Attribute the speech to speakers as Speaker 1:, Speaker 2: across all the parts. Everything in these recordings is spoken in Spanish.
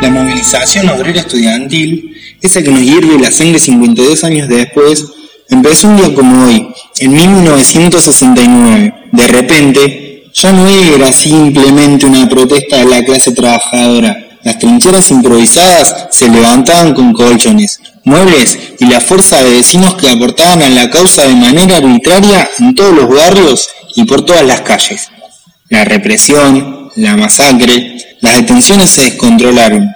Speaker 1: La movilización obrera estudiantil, esa que nos hierve la sangre 52 años después, empezó un día como hoy, en 1969. De repente, ya no era simplemente una protesta de la clase trabajadora. Las trincheras improvisadas se levantaban con colchones, muebles y la fuerza de vecinos que aportaban a la causa de manera arbitraria en todos los barrios y por todas las calles. La represión, la masacre, las detenciones se descontrolaron.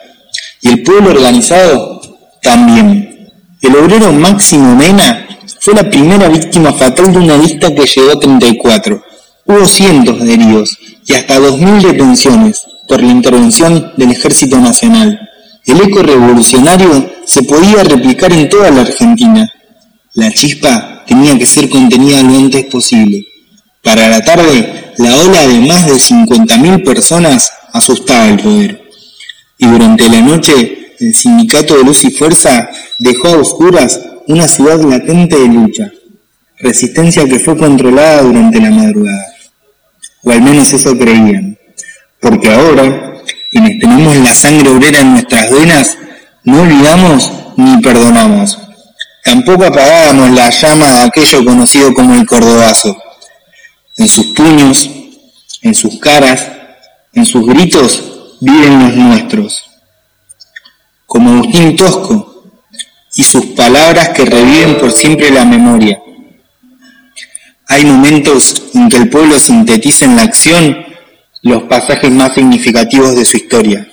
Speaker 1: Y el pueblo organizado también. El obrero Máximo Mena fue la primera víctima fatal de una lista que llegó a 34. Hubo cientos de heridos y hasta 2.000 detenciones por la intervención del Ejército Nacional. El eco revolucionario se podía replicar en toda la Argentina. La chispa tenía que ser contenida lo antes posible. Para la tarde, la ola de más de 50.000 personas asustaba el poder. Y durante la noche, el sindicato de Luz y Fuerza dejó a oscuras una ciudad latente de lucha, resistencia que fue controlada durante la madrugada. O al menos eso creían. Porque ahora, quienes tenemos la sangre obrera en nuestras venas, no olvidamos ni perdonamos. Tampoco apagábamos la llama de aquello conocido como el cordobazo. En sus puños, en sus caras, en sus gritos viven los nuestros. Como Agustín Tosco y sus palabras que reviven por siempre la memoria. Hay momentos en que el pueblo sintetiza en la acción los pasajes más significativos de su historia.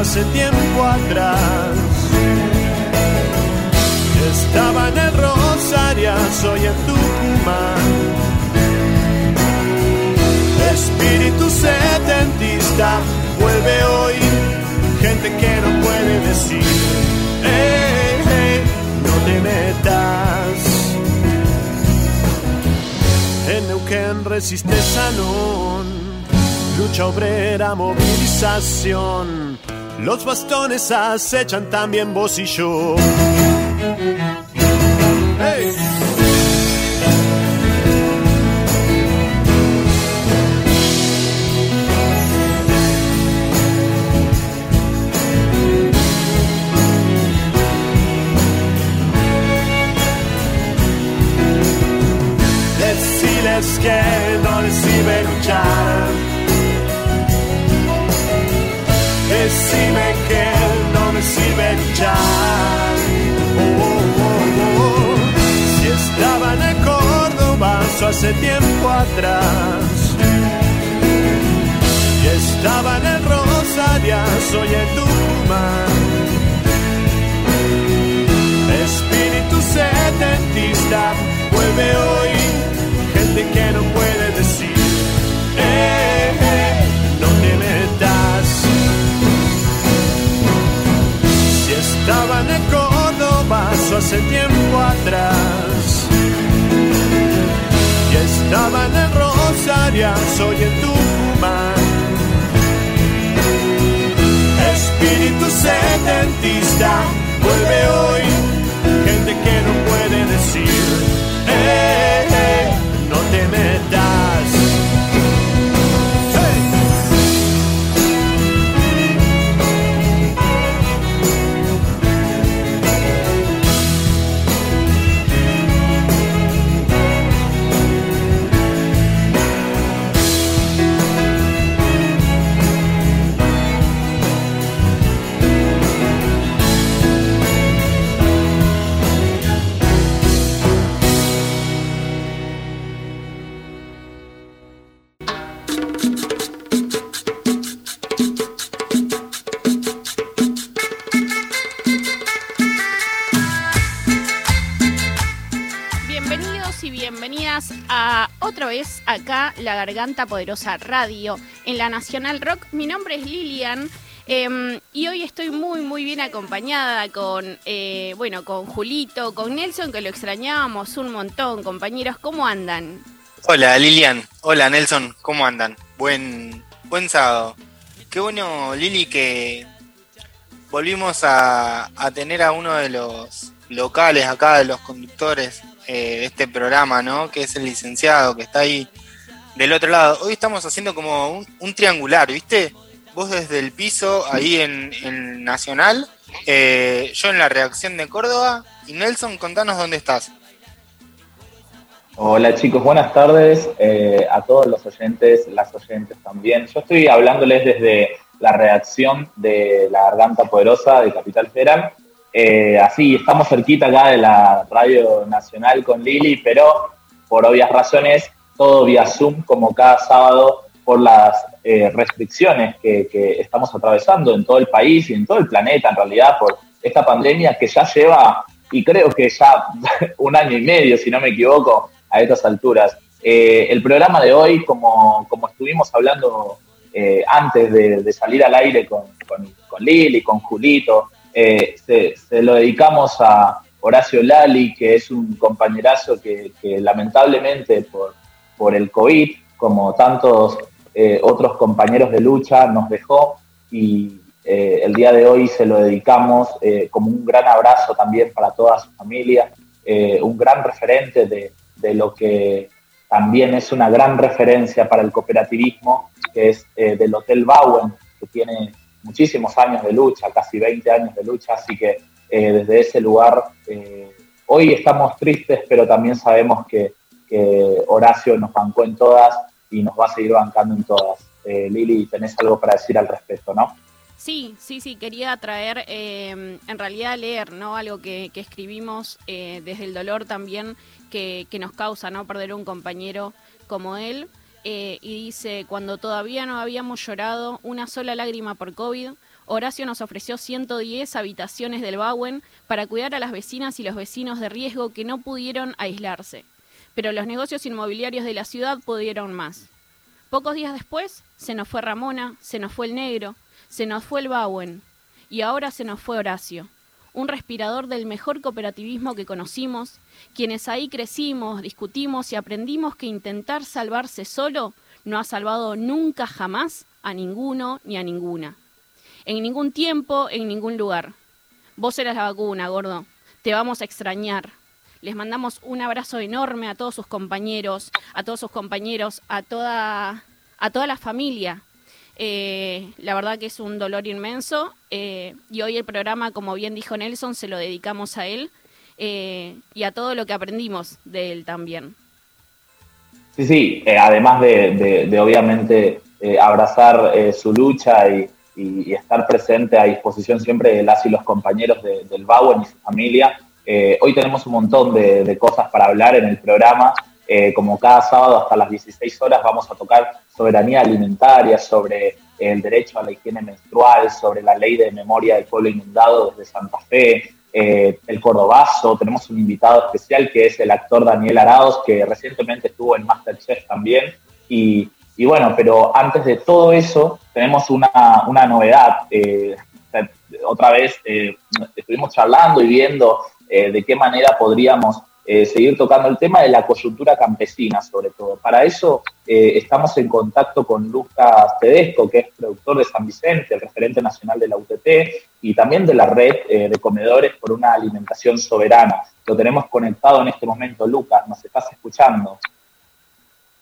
Speaker 2: Hace tiempo atrás. Estaba en el Rosario, soy en Tucumán espíritu setentista vuelve hoy. Gente que no puede decir, hey, hey, no te metas. En Neuquén resiste salón, lucha obrera, movilización. Los bastones acechan también vos y yo. hace tiempo atrás. Y estaba en el Rosarias, hoy en Tucumán. Espíritu sedentista vuelve hoy, gente que no puede decir, eh, eh, no te metas. Si estaba en Córdoba, hace tiempo atrás. Estaban en Rosaria, soy en Tucumán. Espíritu setentista, vuelve hoy, gente que no puede decir.
Speaker 3: Acá La Garganta Poderosa Radio en la Nacional Rock. Mi nombre es Lilian. Em, y hoy estoy muy muy bien acompañada con eh, bueno con Julito, con Nelson que lo extrañábamos un montón, compañeros, ¿cómo andan?
Speaker 1: Hola Lilian, hola Nelson, ¿cómo andan? Buen buen sábado. Qué bueno Lili que volvimos a, tener a uno de los locales acá, de los conductores eh, este programa, ¿no? Que es el licenciado que está ahí del otro lado. Hoy estamos haciendo como un, triangular, ¿viste? Vos desde el piso ahí en, Nacional, eh, yo en la reacción de Córdoba y Nelson, contanos dónde estás.
Speaker 4: Hola chicos, buenas tardes eh, a todos los oyentes, las oyentes también. Yo estoy hablándoles desde la reacción de La Garganta Poderosa de Capital Federal eh, así, estamos cerquita acá de la Radio Nacional con Lili, pero por obvias razones, todo vía Zoom, como cada sábado, por las eh, restricciones que, estamos atravesando en todo el país y en todo el planeta, en realidad, por esta pandemia que ya lleva, y creo que ya un año y medio, si no me equivoco, a estas alturas. Eh, el programa de hoy, como, como estuvimos hablando antes de, salir al aire con, con, Lili, con Julito, eh, se, lo dedicamos a Horacio Lali, que es un compañerazo que, lamentablemente por, por, el COVID, como tantos eh, otros compañeros de lucha, nos dejó y eh, el día de hoy se lo dedicamos como un gran abrazo también para toda su familia, un gran referente de, de, lo que también es una gran referencia para el cooperativismo, que es del Hotel Bowen, que tiene muchísimos años de lucha, casi 20 años de lucha, así que eh, desde ese lugar eh, hoy estamos tristes, pero también sabemos que, Horacio nos bancó en todas y nos va a seguir bancando en todas. Eh, Lili, tenés algo para decir al respecto, ¿no?
Speaker 3: Sí, sí, sí, quería traer, en realidad leer, ¿no? Algo que, escribimos desde el dolor también que, que, nos causa, ¿no? Perder un compañero como él. Eh, y dice, cuando todavía no habíamos llorado una sola lágrima por COVID, Horacio nos ofreció 110 habitaciones del Bauen para cuidar a las vecinas y los vecinos de riesgo que no pudieron aislarse. Pero los negocios inmobiliarios de la ciudad pudieron más. Pocos días después, se nos fue Ramona, se nos fue el negro, se nos fue el Bauen y ahora se nos fue Horacio un respirador del mejor cooperativismo que conocimos, quienes ahí crecimos, discutimos y aprendimos que intentar salvarse solo no ha salvado nunca jamás a ninguno ni a ninguna. En ningún tiempo, en ningún lugar. Vos eras la vacuna, gordo. Te vamos a extrañar. Les mandamos un abrazo enorme a todos sus compañeros, a todos sus compañeros, a toda, a toda la familia eh, la verdad que es un dolor inmenso eh, y hoy el programa, como bien dijo Nelson, se lo dedicamos a él eh, y a todo lo que aprendimos de él también.
Speaker 4: Sí, sí, además de, obviamente abrazar su lucha y, estar presente a disposición siempre de las y los compañeros del Bauen y su familia, hoy tenemos un montón de, cosas para hablar en el programa. como cada sábado hasta las 16 horas vamos a tocar soberanía alimentaria, sobre el derecho a la higiene menstrual, sobre la ley de memoria del pueblo inundado desde Santa Fe, eh, el Cordobazo. Tenemos un invitado especial que es el actor Daniel Araos, que recientemente estuvo en Masterchef también. Y, bueno, pero antes de todo eso, tenemos una, novedad. Eh, otra vez eh, estuvimos charlando y viendo de qué manera podríamos seguir tocando el tema de la coyuntura campesina, sobre todo. Para eso eh, estamos en contacto con Lucas Tedesco, que es productor de San Vicente, el referente nacional de la UTT, y también de la red eh, de comedores por una alimentación soberana. Lo tenemos conectado en este momento. Lucas, ¿nos estás escuchando?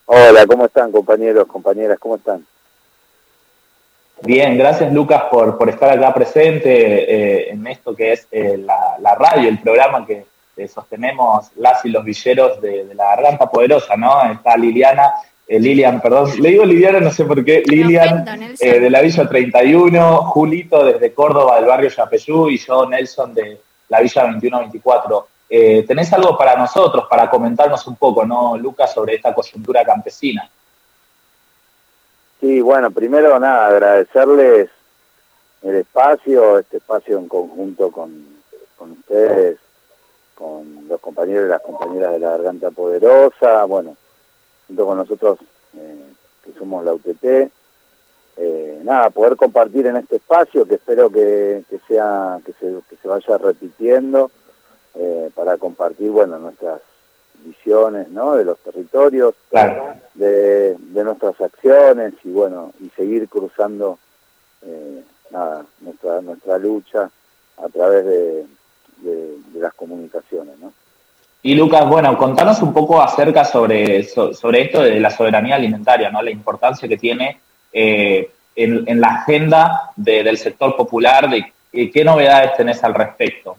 Speaker 5: Hola, ¿cómo están compañeros, compañeras? ¿Cómo están?
Speaker 4: Bien, gracias Lucas por, por estar acá presente eh, en esto que es la, radio, el programa que sostenemos las y los villeros de, la Garganta Poderosa, ¿no? Está Liliana eh, Lilian, perdón, le digo Liliana, no sé por qué, Lilian eh, de la Villa 31, Julito desde Córdoba, del barrio Yapeyú, y yo, Nelson, de la Villa 2124. Eh, ¿Tenés algo para nosotros, para comentarnos un poco, no, Lucas, sobre esta coyuntura campesina?
Speaker 5: Sí, bueno, primero nada, agradecerles el espacio, este espacio en conjunto con, con ustedes, con los compañeros y las compañeras de la Garganta Poderosa, bueno, junto con nosotros eh, que somos la UTT. Eh, nada, poder compartir en este espacio que espero que, sea que se, que se vaya repitiendo eh, para compartir bueno nuestras visiones ¿no? de los territorios, de, nuestras acciones y bueno y seguir cruzando nada nuestra nuestra lucha a través de, de las comunicaciones, ¿no?
Speaker 4: Y Lucas, bueno, contanos un poco acerca sobre, sobre esto de la soberanía alimentaria, ¿no? La importancia que tiene eh, en, la agenda del sector popular, de qué novedades tenés al respecto.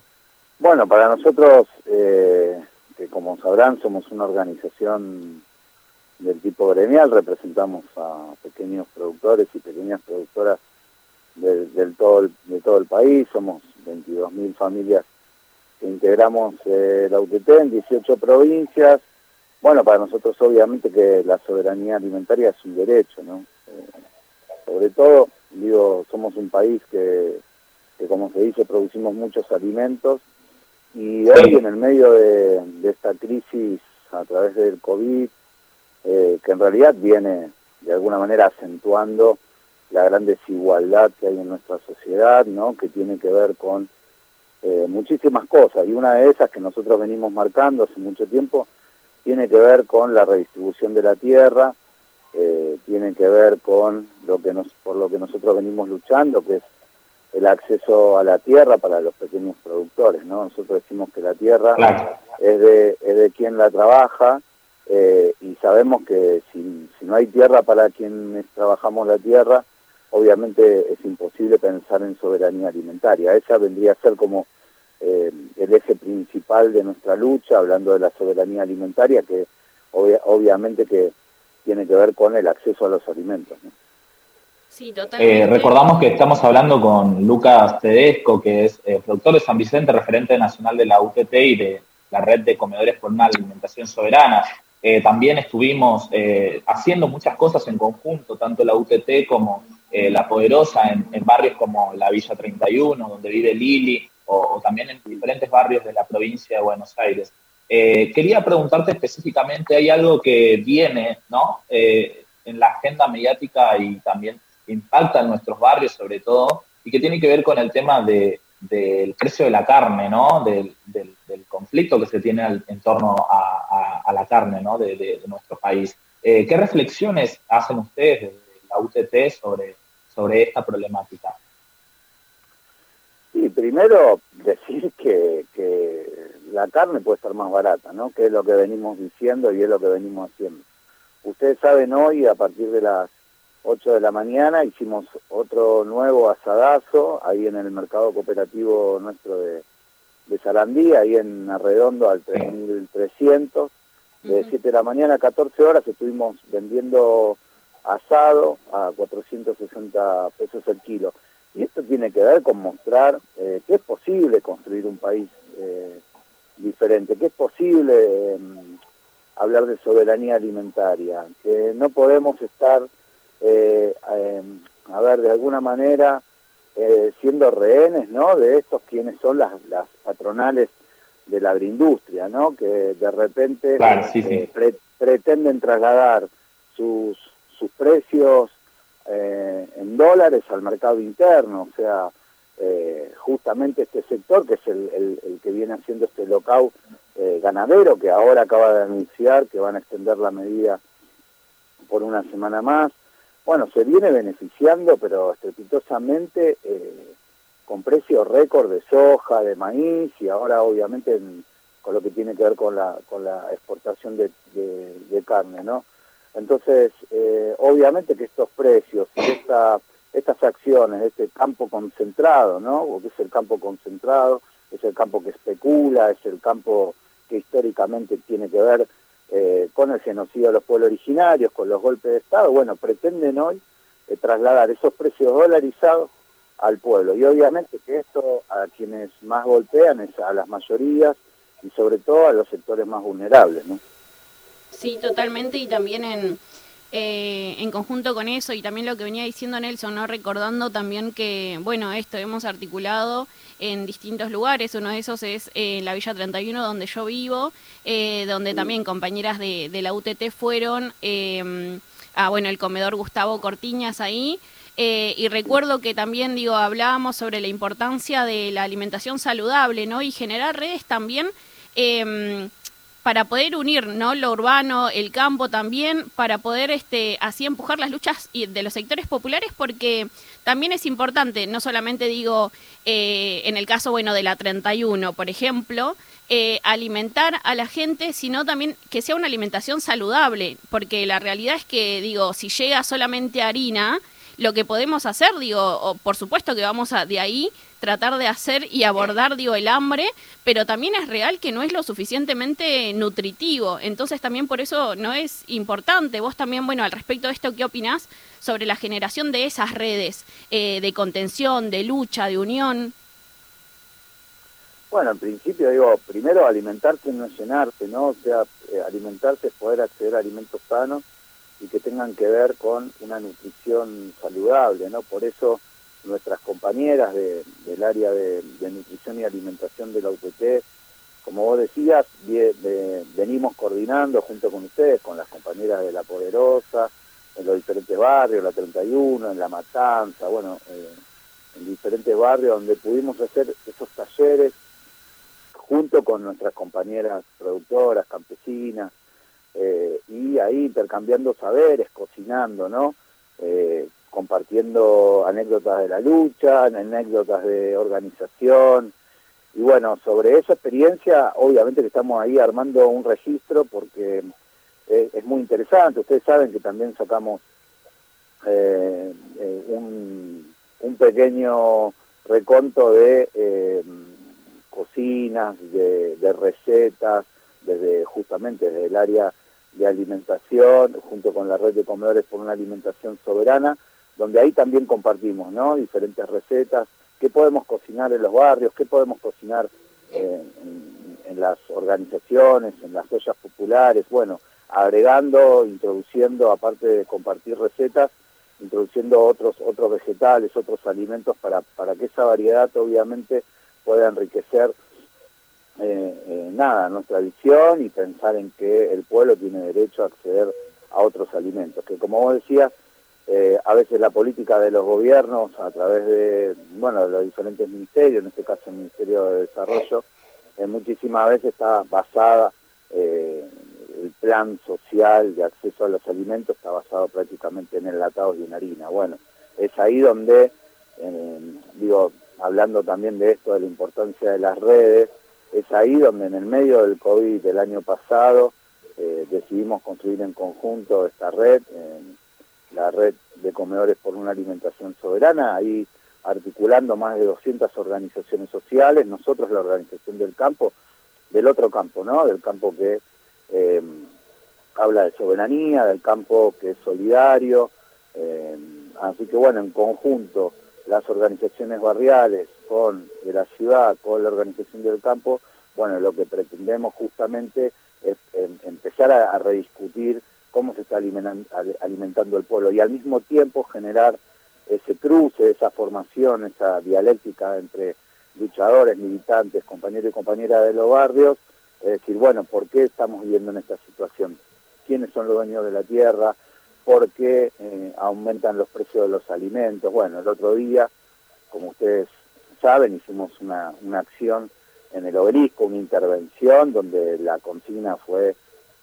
Speaker 5: Bueno, para nosotros, eh, que como sabrán, somos una organización del tipo gremial, representamos a pequeños productores y pequeñas productoras del, todo, de todo el país, somos 22.000 familias integramos eh, la UTT en 18 provincias. Bueno, para nosotros obviamente que la soberanía alimentaria es un derecho, ¿no? Eh, sobre todo, digo, somos un país que, como se dice, producimos muchos alimentos y hoy en el medio de, esta crisis a través del COVID, eh, que en realidad viene de alguna manera acentuando la gran desigualdad que hay en nuestra sociedad, ¿no? que tiene que ver con eh, muchísimas cosas y una de esas que nosotros venimos marcando hace mucho tiempo tiene que ver con la redistribución de la tierra, eh, tiene que ver con lo que nos, por lo que nosotros venimos luchando, que es el acceso a la tierra para los pequeños productores, ¿no? Nosotros decimos que la tierra es, de, es de quien la trabaja eh, y sabemos que si, si no hay tierra para quienes trabajamos la tierra, obviamente es imposible pensar en soberanía alimentaria. Esa vendría a ser como eh, el eje principal de nuestra lucha, hablando de la soberanía alimentaria, que obviamente que tiene que ver con el acceso a los alimentos.
Speaker 3: Sí, totalmente.
Speaker 4: Eh, recordamos que estamos hablando con Lucas Tedesco, que es eh, productor de San Vicente, referente nacional de la UTT y de la red de comedores por una alimentación soberana. también estuvimos haciendo muchas cosas en conjunto, tanto la UTT como eh, la Poderosa en, barrios como la Villa 31, donde vive Lili, o, también en diferentes barrios de la provincia de Buenos Aires. Eh, quería preguntarte específicamente, hay algo que viene ¿no? Eh, en la agenda mediática y también impacta en nuestros barrios sobre todo, y que tiene que ver con el tema de, del precio de la carne, ¿no? del, del, conflicto que se tiene en torno a, la carne ¿no? de, nuestro país. ¿Qué reflexiones hacen ustedes la UTT sobre, sobre esta problemática?
Speaker 5: Sí, primero decir que, la carne puede ser más barata, ¿no? Que es lo que venimos diciendo y es lo que venimos haciendo. Ustedes saben hoy, a partir de las 8 de la mañana, hicimos otro nuevo asadazo ahí en el mercado cooperativo nuestro de, de Sarandí, ahí en Arredondo al 3300. De 7 de la mañana a 14 horas estuvimos vendiendo asado a 460 pesos el kilo. Y esto tiene que ver con mostrar eh, que es posible construir un país eh, diferente, que es posible em, hablar de soberanía alimentaria, que no podemos estar, eh, em, a ver, de alguna manera siendo rehenes, ¿no? De estos quienes son las, las patronales de la agroindustria, ¿no? Que de repente pretenden trasladar sus sus precios eh, en dólares al mercado interno, o sea, eh, justamente este sector, que es el, que viene haciendo este eh, ganadero, que ahora acaba de anunciar que van a extender la medida por una semana más. Bueno, se viene beneficiando, pero estrepitosamente, eh, con precios récord de soja, de maíz y ahora obviamente con lo que tiene que ver con la, con la exportación de, carne, ¿no? Entonces, eh, obviamente que estos precios esta, estas acciones, este campo concentrado, ¿no? O que es el campo concentrado, es el campo que especula, es el campo que históricamente tiene que ver eh, con el genocidio de los pueblos originarios, con los golpes de Estado, bueno, pretenden hoy eh, trasladar esos precios dolarizados al pueblo. Y obviamente que esto a quienes más golpean es a las mayorías y sobre todo a los sectores más vulnerables, ¿no?
Speaker 3: Sí, totalmente, y también en, eh, en conjunto con eso y también lo que venía diciendo Nelson, ¿no? recordando también que, bueno, esto hemos articulado en distintos lugares, uno de esos es eh, la Villa 31 donde yo vivo, eh, donde también compañeras de, la UTT fueron a, bueno, el comedor Gustavo Cortiñas ahí, y recuerdo que también, digo, hablábamos sobre la importancia de la alimentación saludable, ¿no? Y generar redes también para poder unir ¿no? lo urbano, el campo también, para poder este, así empujar las luchas de los sectores populares, porque también es importante, no solamente digo eh, en el caso bueno de la 31, por ejemplo, eh, alimentar a la gente, sino también que sea una alimentación saludable, porque la realidad es que, digo, si llega solamente harina, lo que podemos hacer, digo, por supuesto que vamos a de ahí tratar de hacer y abordar, digo, el hambre, pero también es real que no es lo suficientemente nutritivo. Entonces también por eso no es importante. Vos también, bueno, al respecto de esto, ¿qué opinás sobre la generación de esas redes eh, de contención, de lucha, de unión?
Speaker 5: Bueno, en principio digo, primero alimentarse no es llenarse, ¿no? O sea, eh, alimentarse es poder acceder a alimentos sanos y que tengan que ver con una nutrición saludable, ¿no? Por eso nuestras compañeras del área de, nutrición y alimentación de la UPT, como vos decías, venimos coordinando junto con ustedes, con las compañeras de La Poderosa, en los diferentes barrios, la 31, en La Matanza, bueno, eh, en diferentes barrios donde pudimos hacer esos talleres junto con nuestras compañeras productoras, campesinas, eh, y ahí intercambiando saberes, cocinando, ¿no? Eh, compartiendo anécdotas de la lucha, anécdotas de organización. Y bueno, sobre esa experiencia, obviamente que estamos ahí armando un registro porque es, muy interesante. Ustedes saben que también sacamos eh, eh, un, pequeño reconto de eh, cocinas, de recetas, desde justamente desde el área de alimentación, junto con la red de comedores por una alimentación soberana, donde ahí también compartimos ¿no? diferentes recetas, qué podemos cocinar en los barrios, qué podemos cocinar en, las organizaciones, en las ollas populares, bueno, agregando, introduciendo, aparte de compartir recetas, introduciendo otros, otros vegetales, otros alimentos para, para que esa variedad obviamente pueda enriquecer eh, eh, nada, nuestra visión y pensar en que el pueblo tiene derecho a acceder a otros alimentos, que como vos decías, eh, a veces la política de los gobiernos a través de, bueno, de los diferentes ministerios, en este caso el Ministerio de Desarrollo, eh, muchísimas veces está basada, eh, el plan social de acceso a los alimentos está basado prácticamente en enlatados y en harina. Bueno, es ahí donde, digo, hablando también de esto, de la importancia de las redes, es ahí donde en el medio del COVID del año pasado decidimos construir en conjunto esta red la red de comedores por una alimentación soberana, ahí articulando más de 200 organizaciones sociales, nosotros la organización del campo, del otro campo, ¿no? Del campo que eh, habla de soberanía, del campo que es solidario, eh, así que bueno, en conjunto las organizaciones barriales con de la ciudad, con la organización del campo, bueno, lo que pretendemos justamente es em, empezar a rediscutir cómo se está alimentando el pueblo y al mismo tiempo generar ese cruce, esa formación, esa dialéctica entre luchadores, militantes, compañeros y compañeras de los barrios, es decir, bueno, ¿por qué estamos viviendo en esta situación? ¿Quiénes son los dueños de la tierra? ¿Por qué eh, aumentan los precios de los alimentos? Bueno, el otro día, como ustedes saben, hicimos una, una acción en el obelisco, una intervención donde la consigna fue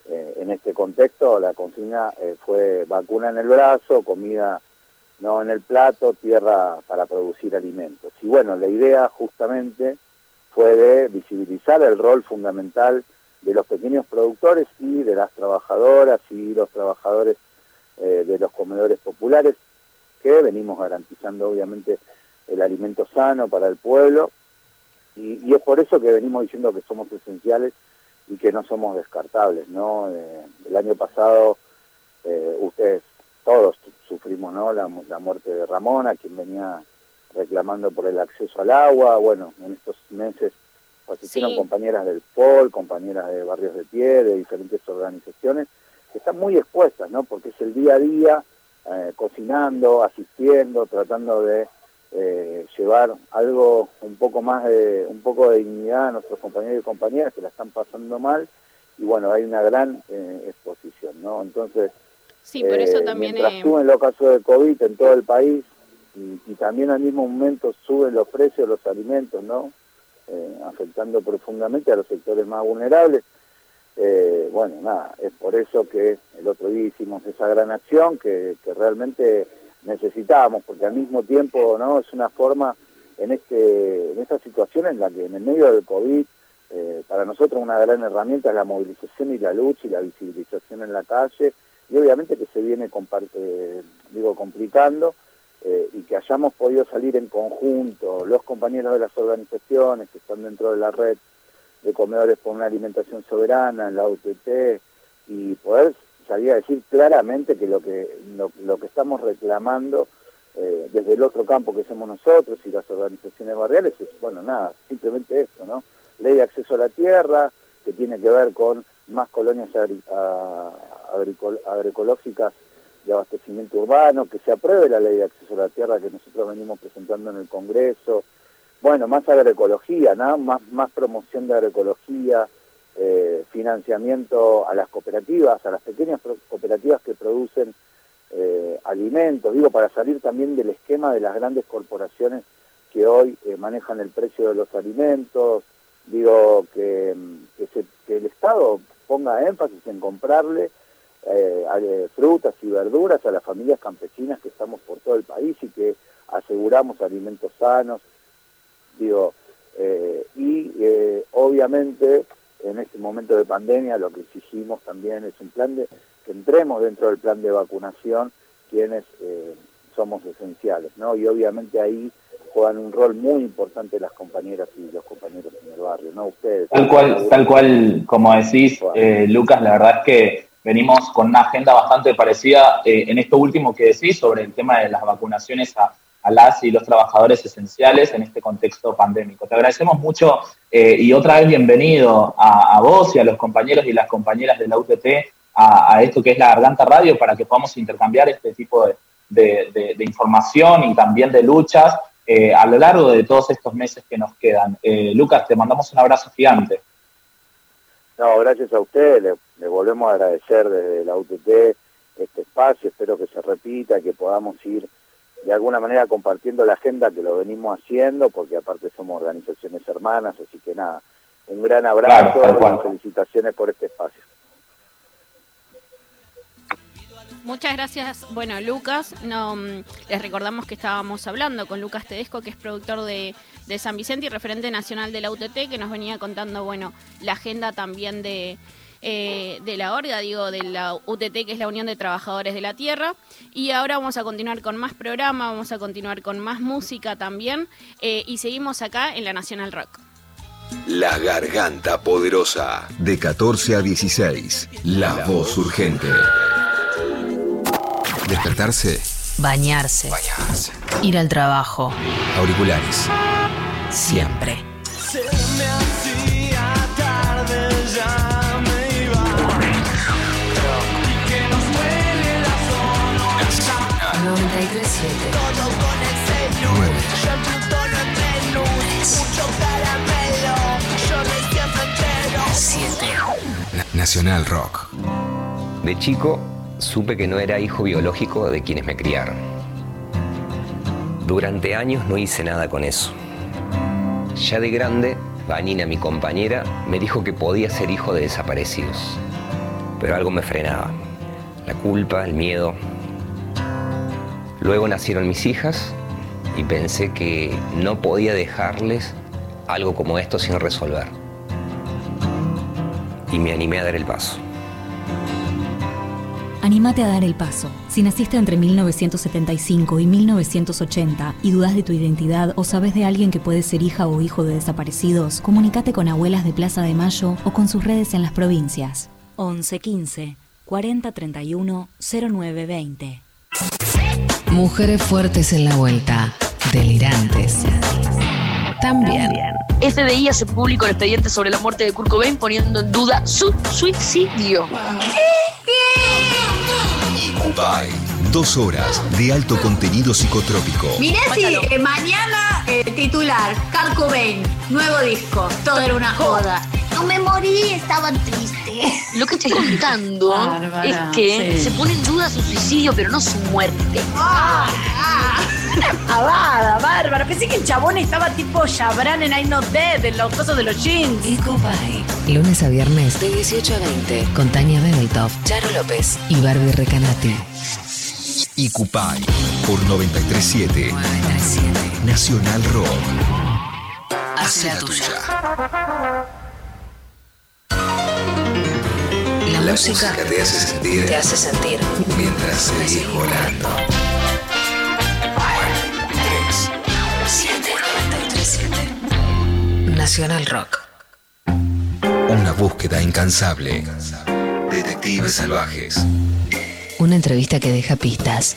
Speaker 5: eh, en este contexto la consigna eh, fue vacuna en el brazo, comida no en el plato, tierra para producir alimentos. Y bueno, la idea justamente fue de visibilizar el rol fundamental de los pequeños productores y de las trabajadoras y los trabajadores eh, de los comedores populares, que venimos garantizando obviamente el alimento sano para el pueblo, y, es por eso que venimos diciendo que somos esenciales y que no somos descartables, ¿no? Eh, el año pasado eh, ustedes todos sufrimos, ¿no? La, la muerte de Ramona, quien venía reclamando por el acceso al agua, bueno, en estos meses asistieron compañeras del POL, compañeras de Barrios de Pie, de diferentes organizaciones, que están muy expuestas, ¿no? Porque es el día a día, eh, cocinando, asistiendo, tratando de eh, llevar algo un poco más de, un poco de dignidad a nuestros compañeros y compañeras que la están pasando mal, y bueno, hay una gran eh, exposición, ¿no? Entonces,
Speaker 3: sí, por eso también
Speaker 5: mientras suben los casos de COVID en todo el país, y, y también al mismo momento suben los precios de los alimentos, ¿no? Afectando profundamente a los sectores más vulnerables. Eh, bueno, nada, es por eso que el otro día hicimos esa gran acción que, realmente necesitábamos, porque al mismo tiempo no es una forma en este en esta situación en la que en el medio del COVID eh, para nosotros una gran herramienta es la movilización y la lucha y la visibilización en la calle y obviamente que se viene digo complicando eh, y que hayamos podido salir en conjunto, los compañeros de las organizaciones que están dentro de la red de comedores por una alimentación soberana, en la UTT, y poder salir a decir claramente que lo que, lo, que estamos reclamando eh, desde el otro campo que somos nosotros y las organizaciones barriales es, bueno, nada, simplemente esto, ¿no? Ley de acceso a la tierra, que tiene que ver con más colonias agroecológicas de abastecimiento urbano, que se apruebe la ley de acceso a la tierra que nosotros venimos presentando en el Congreso, bueno, más agroecología, ¿no? más, más promoción de agroecología, eh, financiamiento a las cooperativas, a las pequeñas cooperativas que producen eh, alimentos, digo, para salir también del esquema de las grandes corporaciones que hoy eh, manejan el precio de los alimentos, digo, que, que el Estado ponga énfasis en comprarle eh, frutas y verduras a las familias campesinas que estamos por todo el país y que aseguramos alimentos sanos, digo, eh, y eh, obviamente en este momento de pandemia lo que exigimos también es un plan de, que entremos dentro del plan de vacunación quienes eh, somos esenciales, ¿no? Y obviamente ahí juegan un rol muy importante las compañeras y los compañeros en el barrio, ¿no? Ustedes.
Speaker 4: Tal cual, tal cual como decís, Lucas, la verdad es que venimos con una agenda bastante parecida eh, en esto último que decís sobre el tema de las vacunaciones a, las y los trabajadores esenciales en este contexto pandémico. Te agradecemos mucho eh, y otra vez bienvenido a, vos y a los compañeros y las compañeras de la UTT a, esto que es la Garganta Radio para que podamos intercambiar este tipo de, información y también de luchas eh, a lo largo de todos estos meses que nos quedan. Lucas, te mandamos un abrazo gigante.
Speaker 5: No, gracias a ustedes, le, volvemos a agradecer desde la UTT este espacio, espero que se repita, que podamos ir de alguna manera compartiendo la agenda que lo venimos haciendo, porque aparte somos organizaciones hermanas, así que nada, un gran abrazo y felicitaciones por este espacio.
Speaker 3: Muchas gracias. Bueno, Lucas, no, mm, les recordamos que estábamos hablando con Lucas Tedesco, que es productor de, San Vicente y referente nacional de la UTT, que nos venía contando, bueno, la agenda también de, eh, de la ORGA, digo, de la UTT, que es la Unión de Trabajadores de la Tierra. Y ahora vamos a continuar con más programa, vamos a continuar con más música también, eh, y seguimos acá en la Nacional Rock.
Speaker 6: La Garganta Poderosa. De 14 a 16. La, voz urgente. Despertarse.
Speaker 7: Bañarse.
Speaker 6: Bañarse.
Speaker 7: Ir al trabajo.
Speaker 6: Auriculares.
Speaker 7: Siempre. 937.
Speaker 2: Todo con el celu. Yo en Plutono entre luz. Mucho caramelo. Yo recién me entero.
Speaker 6: 7. Nacional Rock.
Speaker 8: De chico supe que no era hijo biológico de quienes me criaron. Durante años no hice nada con eso. Ya de grande, Vanina, mi compañera, me dijo que podía ser hijo de desaparecidos. pero algo me frenaba. La culpa, el miedo. Luego nacieron mis hijas y pensé que no podía dejarles algo como esto sin resolver. Y me animé a dar el paso.
Speaker 9: Anímate a dar el paso. Si naciste entre 1975 y 1980 y dudas de tu identidad o sabes de alguien que puede ser hija o hijo de desaparecidos, comunícate con Abuelas de Plaza de Mayo o con sus redes en las provincias. 1115 4031 0920.
Speaker 7: Mujeres fuertes en la vuelta. Delirantes. También.
Speaker 10: FBI hace público el expediente sobre la muerte de Kurt Cobain poniendo en duda su suicidio.
Speaker 6: Icubay. Dos horas de alto contenido psicotrópico.
Speaker 11: Mirá si eh, mañana eh, titular, Kurt Cobain, nuevo disco, todo era una joda.
Speaker 12: No me morí, estaba triste.
Speaker 10: Lo que estoy contando
Speaker 11: Bárbara,
Speaker 10: es que
Speaker 11: sí.
Speaker 10: se pone en duda su suicidio, pero no su muerte.
Speaker 11: Ah, Bárbara, bárbara. Pensé que el chabón estaba tipo Chabran en I Not Dead, en los cosas de los jeans.
Speaker 7: Ecopay. Lunes a viernes de 18 a 20 con Tania Bebeltoff, Charo López y Barbie Recanati.
Speaker 6: Icupay por 937 Nacional Rock.
Speaker 7: Hace la tuya. La,
Speaker 6: La
Speaker 7: música,
Speaker 6: música te hace sentir
Speaker 7: te hace sentir.
Speaker 6: mientras seguís volando. 3,
Speaker 7: 7 Nacional Rock.
Speaker 6: Una búsqueda incansable. Detectives salvajes.
Speaker 7: Una entrevista que deja pistas.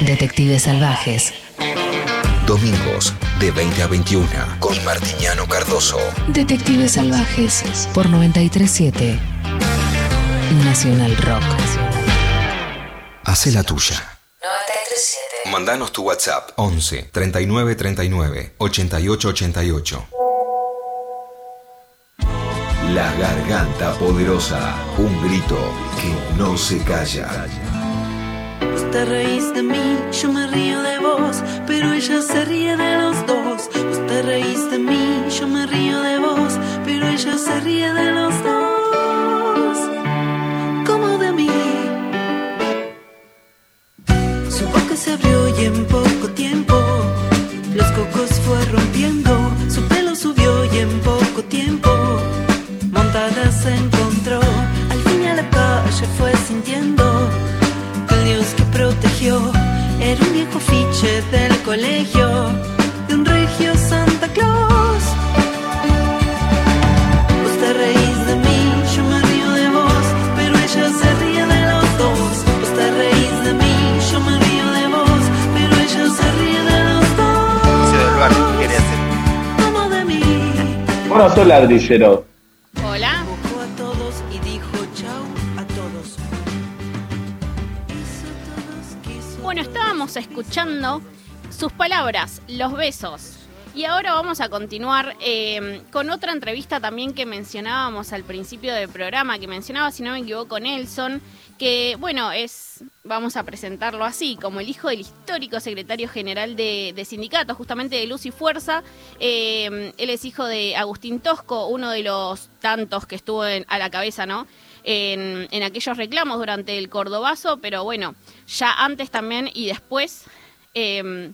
Speaker 7: Detectives salvajes.
Speaker 6: Domingos de 20 a 21 con Martiñano Cardoso.
Speaker 7: Detectives salvajes por 937 Nacional Rock.
Speaker 6: Hace la tuya.
Speaker 7: 937
Speaker 6: Mandanos tu WhatsApp 11 39 39 88 88. La garganta poderosa. Un grito que no se calla.
Speaker 13: Vos te reís de mí, yo me río de vos, pero ella se ríe de los dos. Vos te reís de mí, yo me río de vos, pero ella se ríe de los dos. Como de mí. Su boca se abrió y en poco tiempo los cocos fue rompiendo. Su pelo subió y en poco tiempo montada se encontró. Al fin a la calle fue sintiendo protegió era un viejo fiche del colegio de un regio Santa Claus. Vos te reís de mí, yo me río de vos, pero ella se ríe de los dos. Vos te reís de mí, yo me río de vos, pero ella se ríe de los dos. Como de mí.
Speaker 4: Bueno, soy ladrillero.
Speaker 3: Bueno, estábamos escuchando sus palabras, los besos. Y ahora vamos a continuar eh, con otra entrevista también que mencionábamos al principio del programa, que mencionaba, si no me equivoco, Nelson, que, bueno, es, vamos a presentarlo así, como el hijo del histórico secretario general de, sindicatos, justamente de Luz y Fuerza. Eh, él es hijo de Agustín Tosco, uno de los tantos que estuvo en- a la cabeza, ¿no? En, en aquellos reclamos durante el Cordobazo, pero bueno, ya antes también y después eh,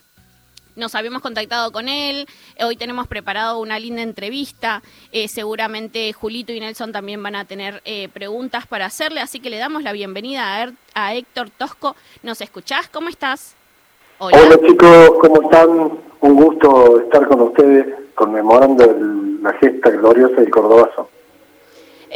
Speaker 3: nos habíamos contactado con él, hoy tenemos preparado una linda entrevista, eh, seguramente Julito y Nelson también van a tener eh, preguntas para hacerle, así que le damos la bienvenida a, Er- Héctor Tosco. ¿Nos escuchás? ¿Cómo estás? Hola.
Speaker 14: Hola chicos, ¿cómo están? Un gusto estar con ustedes conmemorando el- la gesta gloriosa del Cordobazo.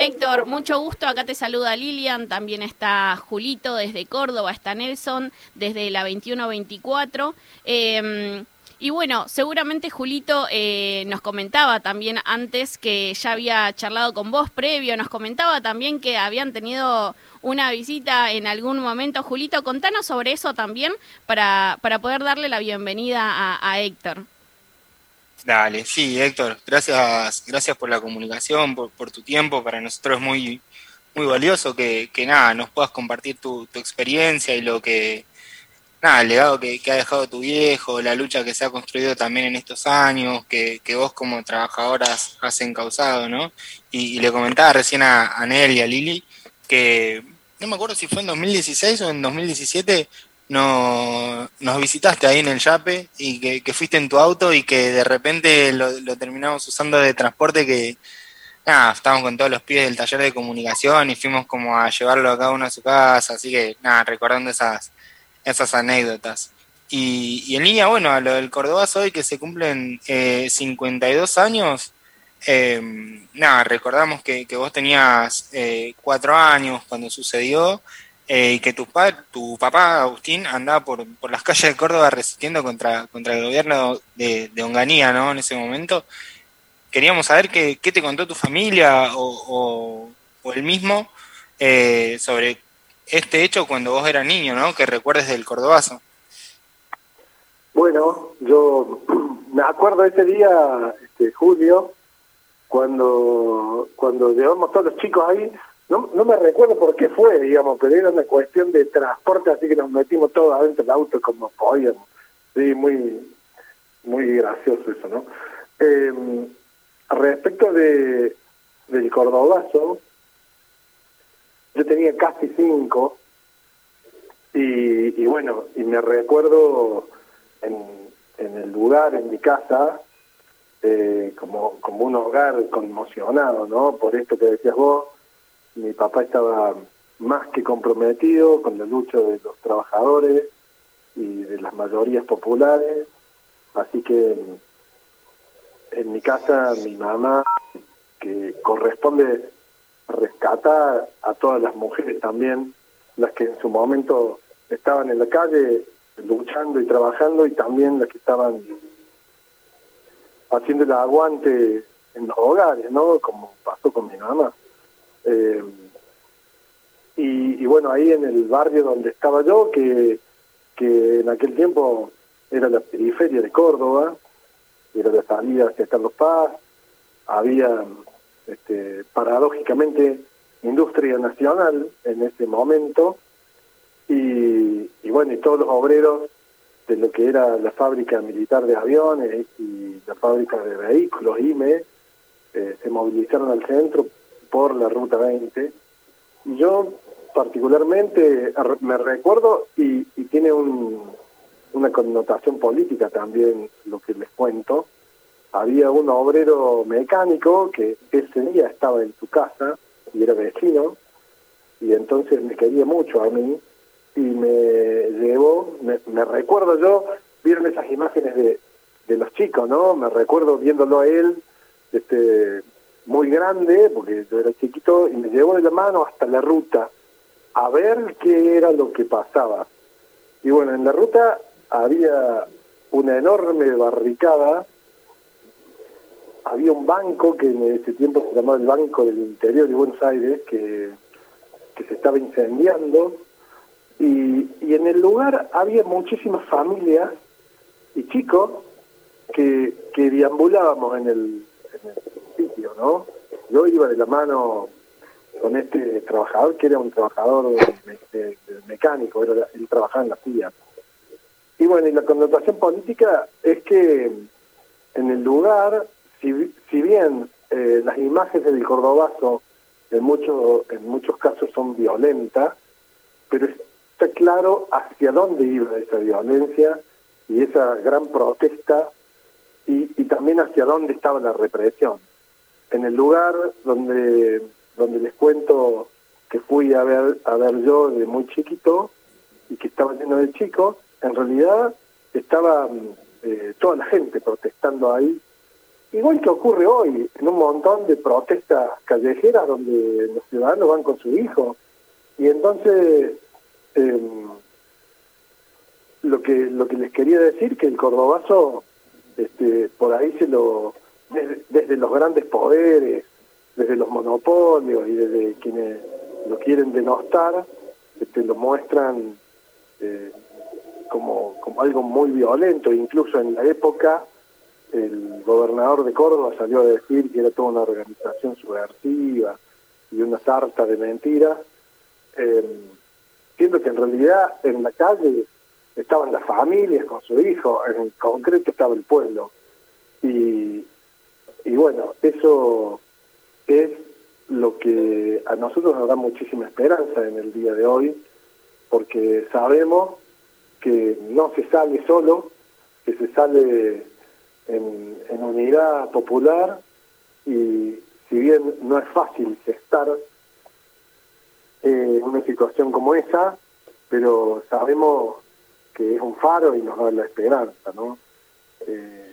Speaker 3: Héctor, mucho gusto. Acá te saluda Lilian. También está Julito desde Córdoba, está Nelson desde la 2124. Eh, y bueno, seguramente Julito eh, nos comentaba también antes que ya había charlado con vos previo, nos comentaba también que habían tenido una visita en algún momento. Julito, contanos sobre eso también para, para poder darle la bienvenida a, a Héctor.
Speaker 15: Dale, sí, Héctor, gracias, gracias por la comunicación, por, tu tiempo. Para nosotros es muy, muy valioso que, que nada, nos puedas compartir tu, experiencia y lo que, nada, el legado que, ha dejado tu viejo, la lucha que se ha construido también en estos años, que, que vos como trabajadora has, encauzado, ¿no? Y, y le comentaba recién a, a Nel y a Lili que no me acuerdo si fue en 2016 o en 2017, no, nos visitaste ahí en el Yape y que, fuiste en tu auto y que de repente lo, terminamos usando de transporte que, nada, estábamos con todos los pies del taller de comunicación y fuimos como a llevarlo a cada uno a su casa, así que nada, recordando esas, esas anécdotas. Y, en línea, bueno, a lo del Córdoba hoy que se cumplen eh, 52 años, eh, nada, recordamos que, que vos tenías eh, cuatro años cuando sucedió eh, y que tu, pa, tu papá, Agustín, andaba por, por las calles de Córdoba resistiendo contra, contra el gobierno de, de Onganía, ¿no? En ese momento. Queríamos saber qué, qué te contó tu familia o, o, el mismo eh, sobre este hecho cuando vos eras niño, ¿no? Que recuerdes del Cordobazo.
Speaker 14: Bueno, yo me acuerdo ese día, este, Julio, cuando, cuando llevamos todos los chicos ahí, no, no me recuerdo por qué fue, digamos, pero era una cuestión de transporte, así que nos metimos todos adentro del auto como podíamos. Sí, muy, muy gracioso eso, ¿no? Eh, respecto de del Cordobazo, yo tenía casi cinco, y, y bueno, y me recuerdo en, en el lugar, en mi casa, eh, como, como un hogar conmocionado, ¿no? Por esto que decías vos, mi papá estaba más que comprometido con la lucha de los trabajadores y de las mayorías populares, así que en mi casa mi mamá, que corresponde rescatar a todas las mujeres también, las que en su momento estaban en la calle luchando y trabajando y también las que estaban haciendo el aguante en los hogares, ¿no? Como pasó con mi mamá. Eh, y, bueno, ahí en el barrio donde estaba yo, que, que en aquel tiempo era la periferia de Córdoba, era la salida hacia Carlos Paz, había este, paradójicamente industria nacional en ese momento, y, y bueno, y todos los obreros de lo que era la fábrica militar de aviones y la fábrica de vehículos, IME, eh, se movilizaron al centro la Ruta 20. Y yo particularmente me recuerdo, y, tiene una connotación política también lo que les cuento, había un obrero mecánico que ese día estaba en su casa y era vecino, y entonces me quería mucho a mí, y me llevó, me, recuerdo yo, vieron esas imágenes de, de los chicos, ¿no? Me recuerdo viéndolo a él, este, muy grande, porque yo era chiquito, y me llevó de la mano hasta la ruta a ver qué era lo que pasaba. Y bueno, en la ruta había una enorme barricada, había un banco que en ese tiempo se llamaba el Banco del Interior de Buenos Aires, que, que se estaba incendiando, y, y en el lugar había muchísimas familias y chicos que, que deambulábamos en el, en el ¿no? Yo iba de la mano con este trabajador que era un trabajador mecánico, era, él trabajaba en la CIA. Y bueno, y la connotación política es que en el lugar, si, si bien eh, las imágenes del Cordobazo en, muchos en muchos casos son violentas, pero está claro hacia dónde iba esa violencia y esa gran protesta y también hacia dónde estaba la represión. En el lugar donde, donde les cuento que fui a ver, a ver yo de muy chiquito y que estaba lleno de chicos, en realidad estaba eh, toda la gente protestando ahí, igual que ocurre hoy, en un montón de protestas callejeras donde los ciudadanos van con su hijo. Y entonces eh, lo que lo que les quería decir que el cordobazo este, por ahí se lo desde, los grandes poderes desde los monopolios y desde quienes lo quieren denostar este, lo muestran eh, como, como algo muy violento incluso en la época el gobernador de Córdoba salió a decir que era toda una organización subversiva y una sarta de mentiras eh, siendo que en realidad en la calle estaban las familias con su hijo, en concreto estaba el pueblo. Y, y bueno, eso es lo que a nosotros nos da muchísima esperanza en el día de hoy, porque sabemos que no se sale solo, que se sale en, unidad popular y si bien no es fácil estar en una situación como esa, pero sabemos que es un faro y nos da la esperanza, ¿no? Eh,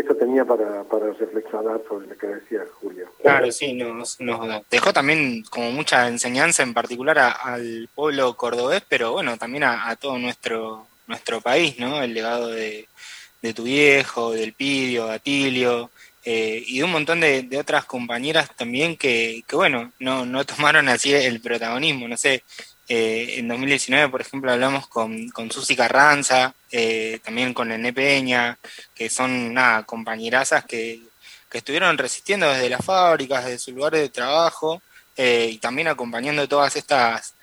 Speaker 14: eso tenía para, para reflexionar sobre lo que decía Julio.
Speaker 15: Claro, sí, nos, dejó también como mucha enseñanza en particular al pueblo cordobés, pero bueno, también a, a todo nuestro nuestro país, ¿no? El legado de, de tu viejo, del Pidio, Atilio, eh, y de un montón de, de otras compañeras también que, que bueno, no, no tomaron así el protagonismo, no sé, eh, en 2019, por ejemplo, hablamos con, con Susi Carranza, eh, también con Nené Peña, que son nada, compañerazas que, que estuvieron resistiendo desde las fábricas, desde sus lugares de trabajo, eh, y también acompañando todas estas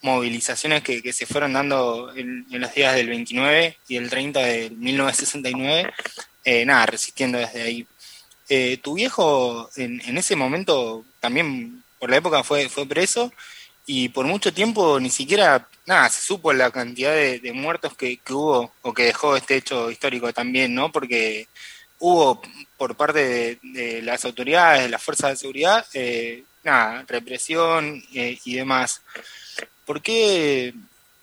Speaker 15: movilizaciones que, que se fueron dando en, los días del 29 y el 30 de 1969, eh, nada, resistiendo desde ahí. Tu viejo en, en ese momento también por la época fue, fue preso y por mucho tiempo ni siquiera nada se supo la cantidad de, muertos que, que hubo o que dejó este hecho histórico también, ¿no? Porque hubo por parte de, de las autoridades, de las fuerzas de seguridad, eh, nada, represión eh, y demás. ¿Por qué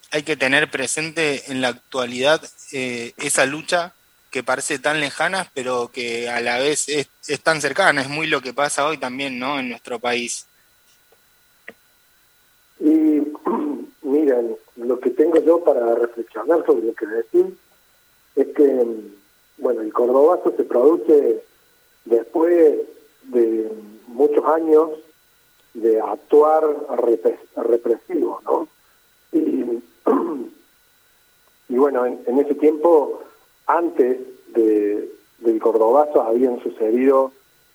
Speaker 15: hay que tener presente en la actualidad eh, esa lucha que parece tan lejana, pero que a la vez es, es tan cercana? Es muy lo que pasa hoy también, ¿no? En nuestro país.
Speaker 14: Y miren, lo que tengo yo para reflexionar sobre lo que decís es que, bueno, el cordobazo se produce después de muchos años de actuar repres- represivo, ¿no? Y, y bueno, en, ese tiempo, antes de, del cordobazo, habían sucedido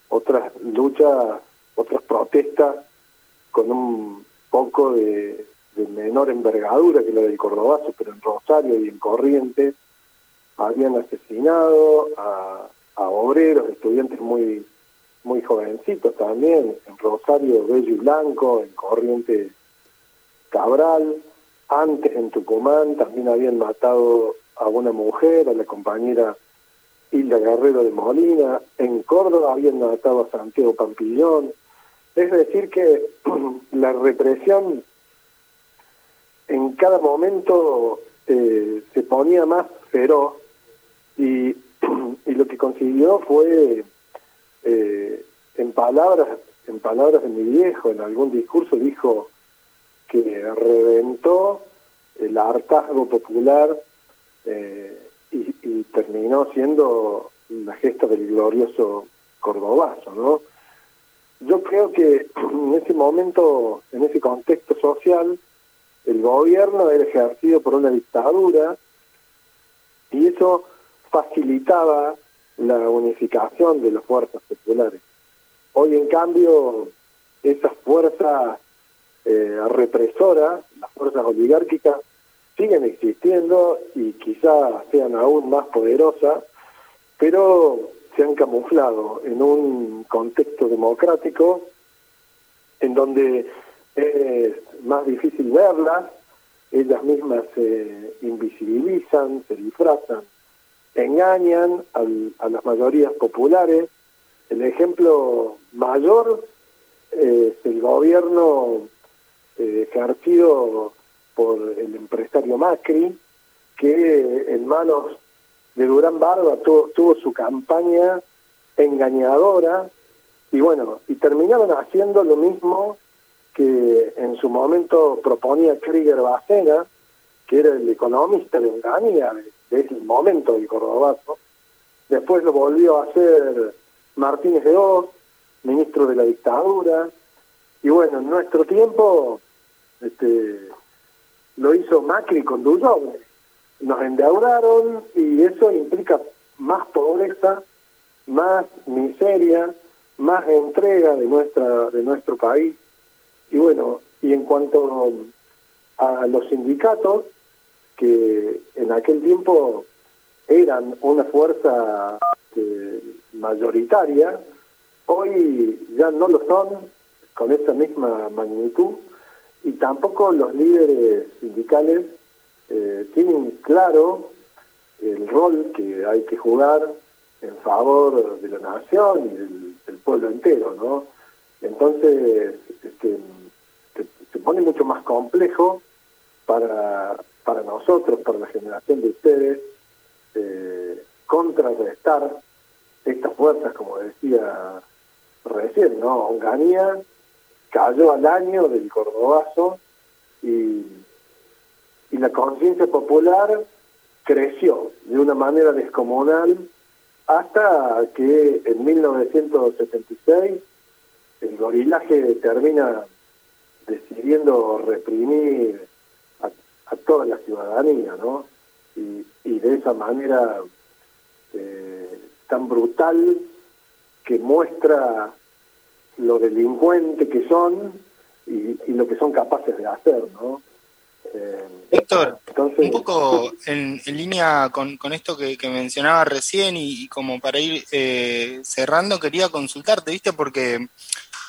Speaker 14: otras luchas, otras protestas con un poco de, menor envergadura que la del Cordobazo, pero en Rosario y en Corrientes habían asesinado a, a obreros, estudiantes muy muy jovencitos también, en Rosario Bello y Blanco, en Corrientes Cabral, antes en Tucumán también habían matado a una mujer, a la compañera Hilda Guerrero de Molina, en Córdoba habían matado a Santiago Pampillón, es decir, que la represión en cada momento eh, se ponía más feroz y, lo que consiguió fue, eh, en palabras en palabras de mi viejo, en algún discurso dijo que reventó el hartazgo popular eh, y, y terminó siendo la gesta del glorioso cordobazo, ¿no? Yo creo que en ese momento, en ese contexto social, el gobierno era ejercido por una dictadura y eso facilitaba la unificación de las fuerzas populares. Hoy, en cambio, esas fuerzas eh, represoras, las fuerzas oligárquicas, siguen existiendo y quizás sean aún más poderosas, pero se han camuflado en un contexto democrático en donde es más difícil verlas, ellas mismas se invisibilizan, se disfrazan, engañan al- a las mayorías populares. El ejemplo mayor es el gobierno eh, ejercido por el empresario Macri, que en manos de Durán Barba tuvo, su campaña engañadora y bueno, y terminaron haciendo lo mismo que en su momento proponía Krieger Bacena, que era el economista de Onganía de, de ese momento del Cordobazo. Después lo volvió a hacer Martínez de Oz, ministro de la dictadura. Y bueno, en nuestro tiempo este, lo hizo Macri con Dullón. Nos endeudaron y eso implica más pobreza, más miseria, más entrega de nuestra de nuestro país. Y bueno, y en cuanto a los sindicatos, que en aquel tiempo eran una fuerza este, mayoritaria, hoy ya no lo son con esa misma magnitud y tampoco los líderes sindicales eh, tienen claro el rol que hay que jugar en favor de la nación y del, pueblo entero, ¿no? Entonces, este, se, pone mucho más complejo para, para nosotros, para la generación de ustedes, eh, contrarrestar estas fuerzas, como decía recién, ¿no? Onganía cayó al año del Cordobazo y, y la conciencia popular creció de una manera descomunal hasta que en 1976 el gorilaje termina decidiendo reprimir a, toda la ciudadanía, ¿no? Y, de esa manera eh, tan brutal que muestra lo delincuente que son y, lo que son capaces de hacer, ¿no?
Speaker 15: Eh, Héctor, un poco en, línea con, esto que, mencionaba recién y, como para ir eh, cerrando, quería consultarte, ¿viste? Porque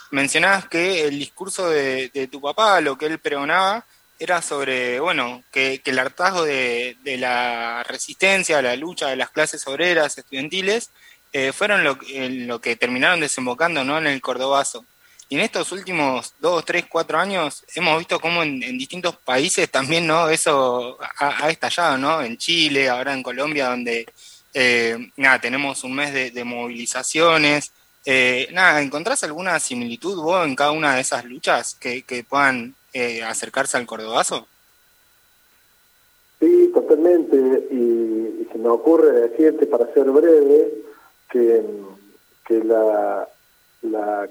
Speaker 15: mencionabas que el discurso de, tu papá, lo que él pregonaba, era sobre, bueno, que, el hartazgo de, la resistencia, la lucha de las clases obreras, estudiantiles, eh, fueron lo, lo, que terminaron desembocando ¿no? en el Cordobazo. Y en estos últimos dos, tres, cuatro años hemos visto cómo en, distintos países también no eso ha, estallado, ¿no? En Chile, ahora en Colombia, donde eh, nada, tenemos un mes de, movilizaciones. Eh, nada, ¿encontrás alguna similitud vos en cada una de esas luchas que, puedan eh, acercarse al cordobazo?
Speaker 14: Sí, totalmente. Y, se me ocurre decirte, para ser breve, que, que la, la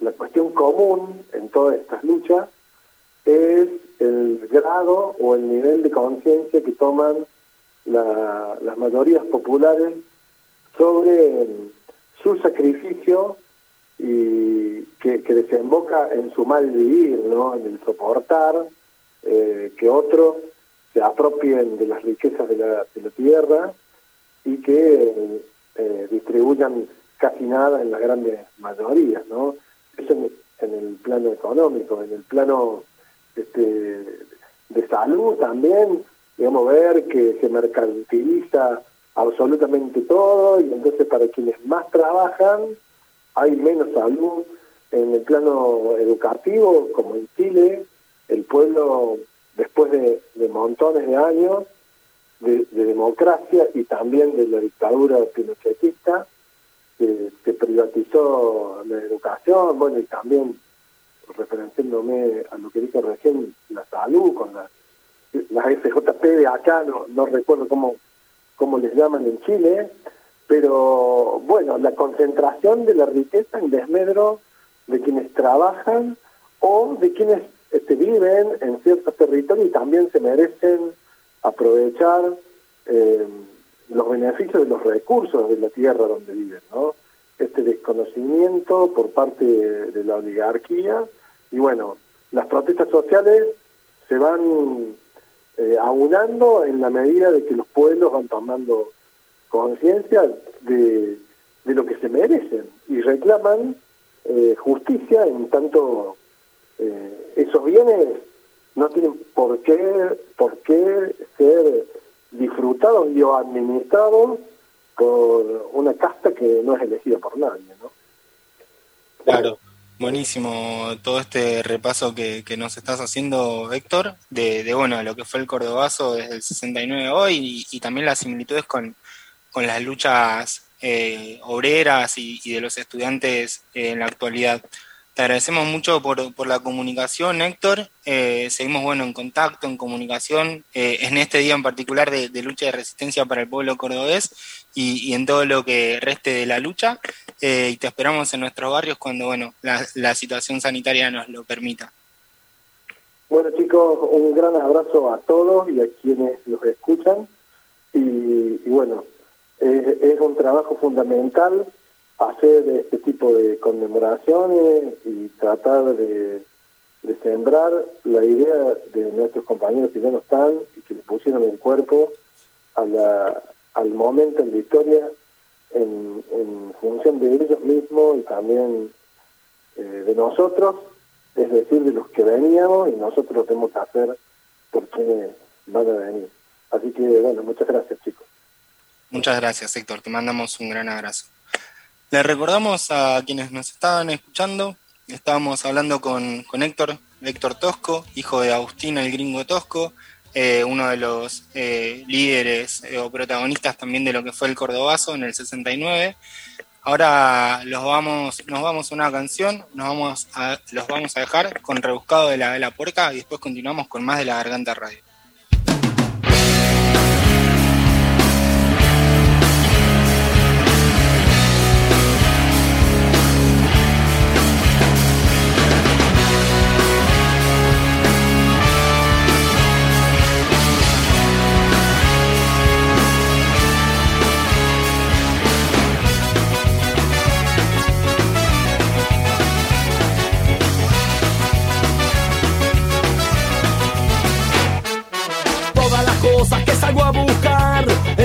Speaker 14: la cuestión común en todas estas luchas es el grado o el nivel de conciencia que toman las mayorías populares sobre su sacrificio y que, desemboca en su mal vivir, ¿no? en el soportar eh, que otros se apropien de las riquezas de la, tierra y que eh, distribuyan casi nada en las grandes mayorías, ¿no? Eso en, el plano económico, en el plano este, de salud también, digamos, ver que se mercantiliza absolutamente todo y entonces para quienes más trabajan hay menos salud. En el plano educativo, como en Chile, el pueblo, después de, montones de años de, de, democracia y también de la dictadura pinochetista, que, privatizó la educación, bueno, y también referenciándome a lo que dijo recién, la salud, con las las FJP de acá, no, no recuerdo cómo, cómo les llaman en Chile, pero bueno, la concentración de la riqueza en desmedro de quienes trabajan o de quienes este, viven en ciertos territorios y también se merecen aprovechar eh, los beneficios de los recursos de la tierra donde viven, ¿no? Este desconocimiento por parte de, la oligarquía y bueno, las protestas sociales se van eh, aunando en la medida de que los pueblos van tomando conciencia de, lo que se merecen y reclaman eh, justicia en tanto eh, esos bienes no tienen por qué, por qué ser disfrutados y o administrados por una casta que no es elegida por nadie, ¿no?
Speaker 15: Claro, buenísimo todo este repaso que, nos estás haciendo, Héctor, de, bueno, lo que fue el Cordobazo desde el 69 hoy y, también las similitudes con, con las luchas eh, obreras y, de los estudiantes en la actualidad. Te agradecemos mucho por, por la comunicación, Héctor. Eh, seguimos bueno en contacto, en comunicación, eh, en este día en particular de, lucha de resistencia para el pueblo cordobés y, en todo lo que reste de la lucha. Eh, y te esperamos en nuestros barrios cuando bueno la, situación sanitaria nos lo permita.
Speaker 14: Bueno chicos, un gran abrazo a todos y a quienes los escuchan. Y, y bueno, es un trabajo fundamental hacer este tipo de conmemoraciones y tratar de, sembrar la idea de nuestros compañeros que ya no están y que le pusieron el cuerpo a la, al momento en la historia en, función de ellos mismos y también eh, de nosotros, es decir, de los que veníamos y nosotros lo tenemos que hacer por quienes van a venir. Así que, bueno, muchas gracias, chicos.
Speaker 15: Muchas gracias, Héctor. Te mandamos un gran abrazo. Le recordamos a quienes nos estaban escuchando, estábamos hablando con, con Héctor, Héctor Tosco, hijo de Agustín el gringo Tosco, eh, uno de los eh, líderes eh, o protagonistas también de lo que fue el Cordobazo en el 69. Ahora los vamos, nos vamos a una canción, nos vamos a, los vamos a dejar con Rebuscado de la Vela Puerca y después continuamos con más de la Garganta Radio.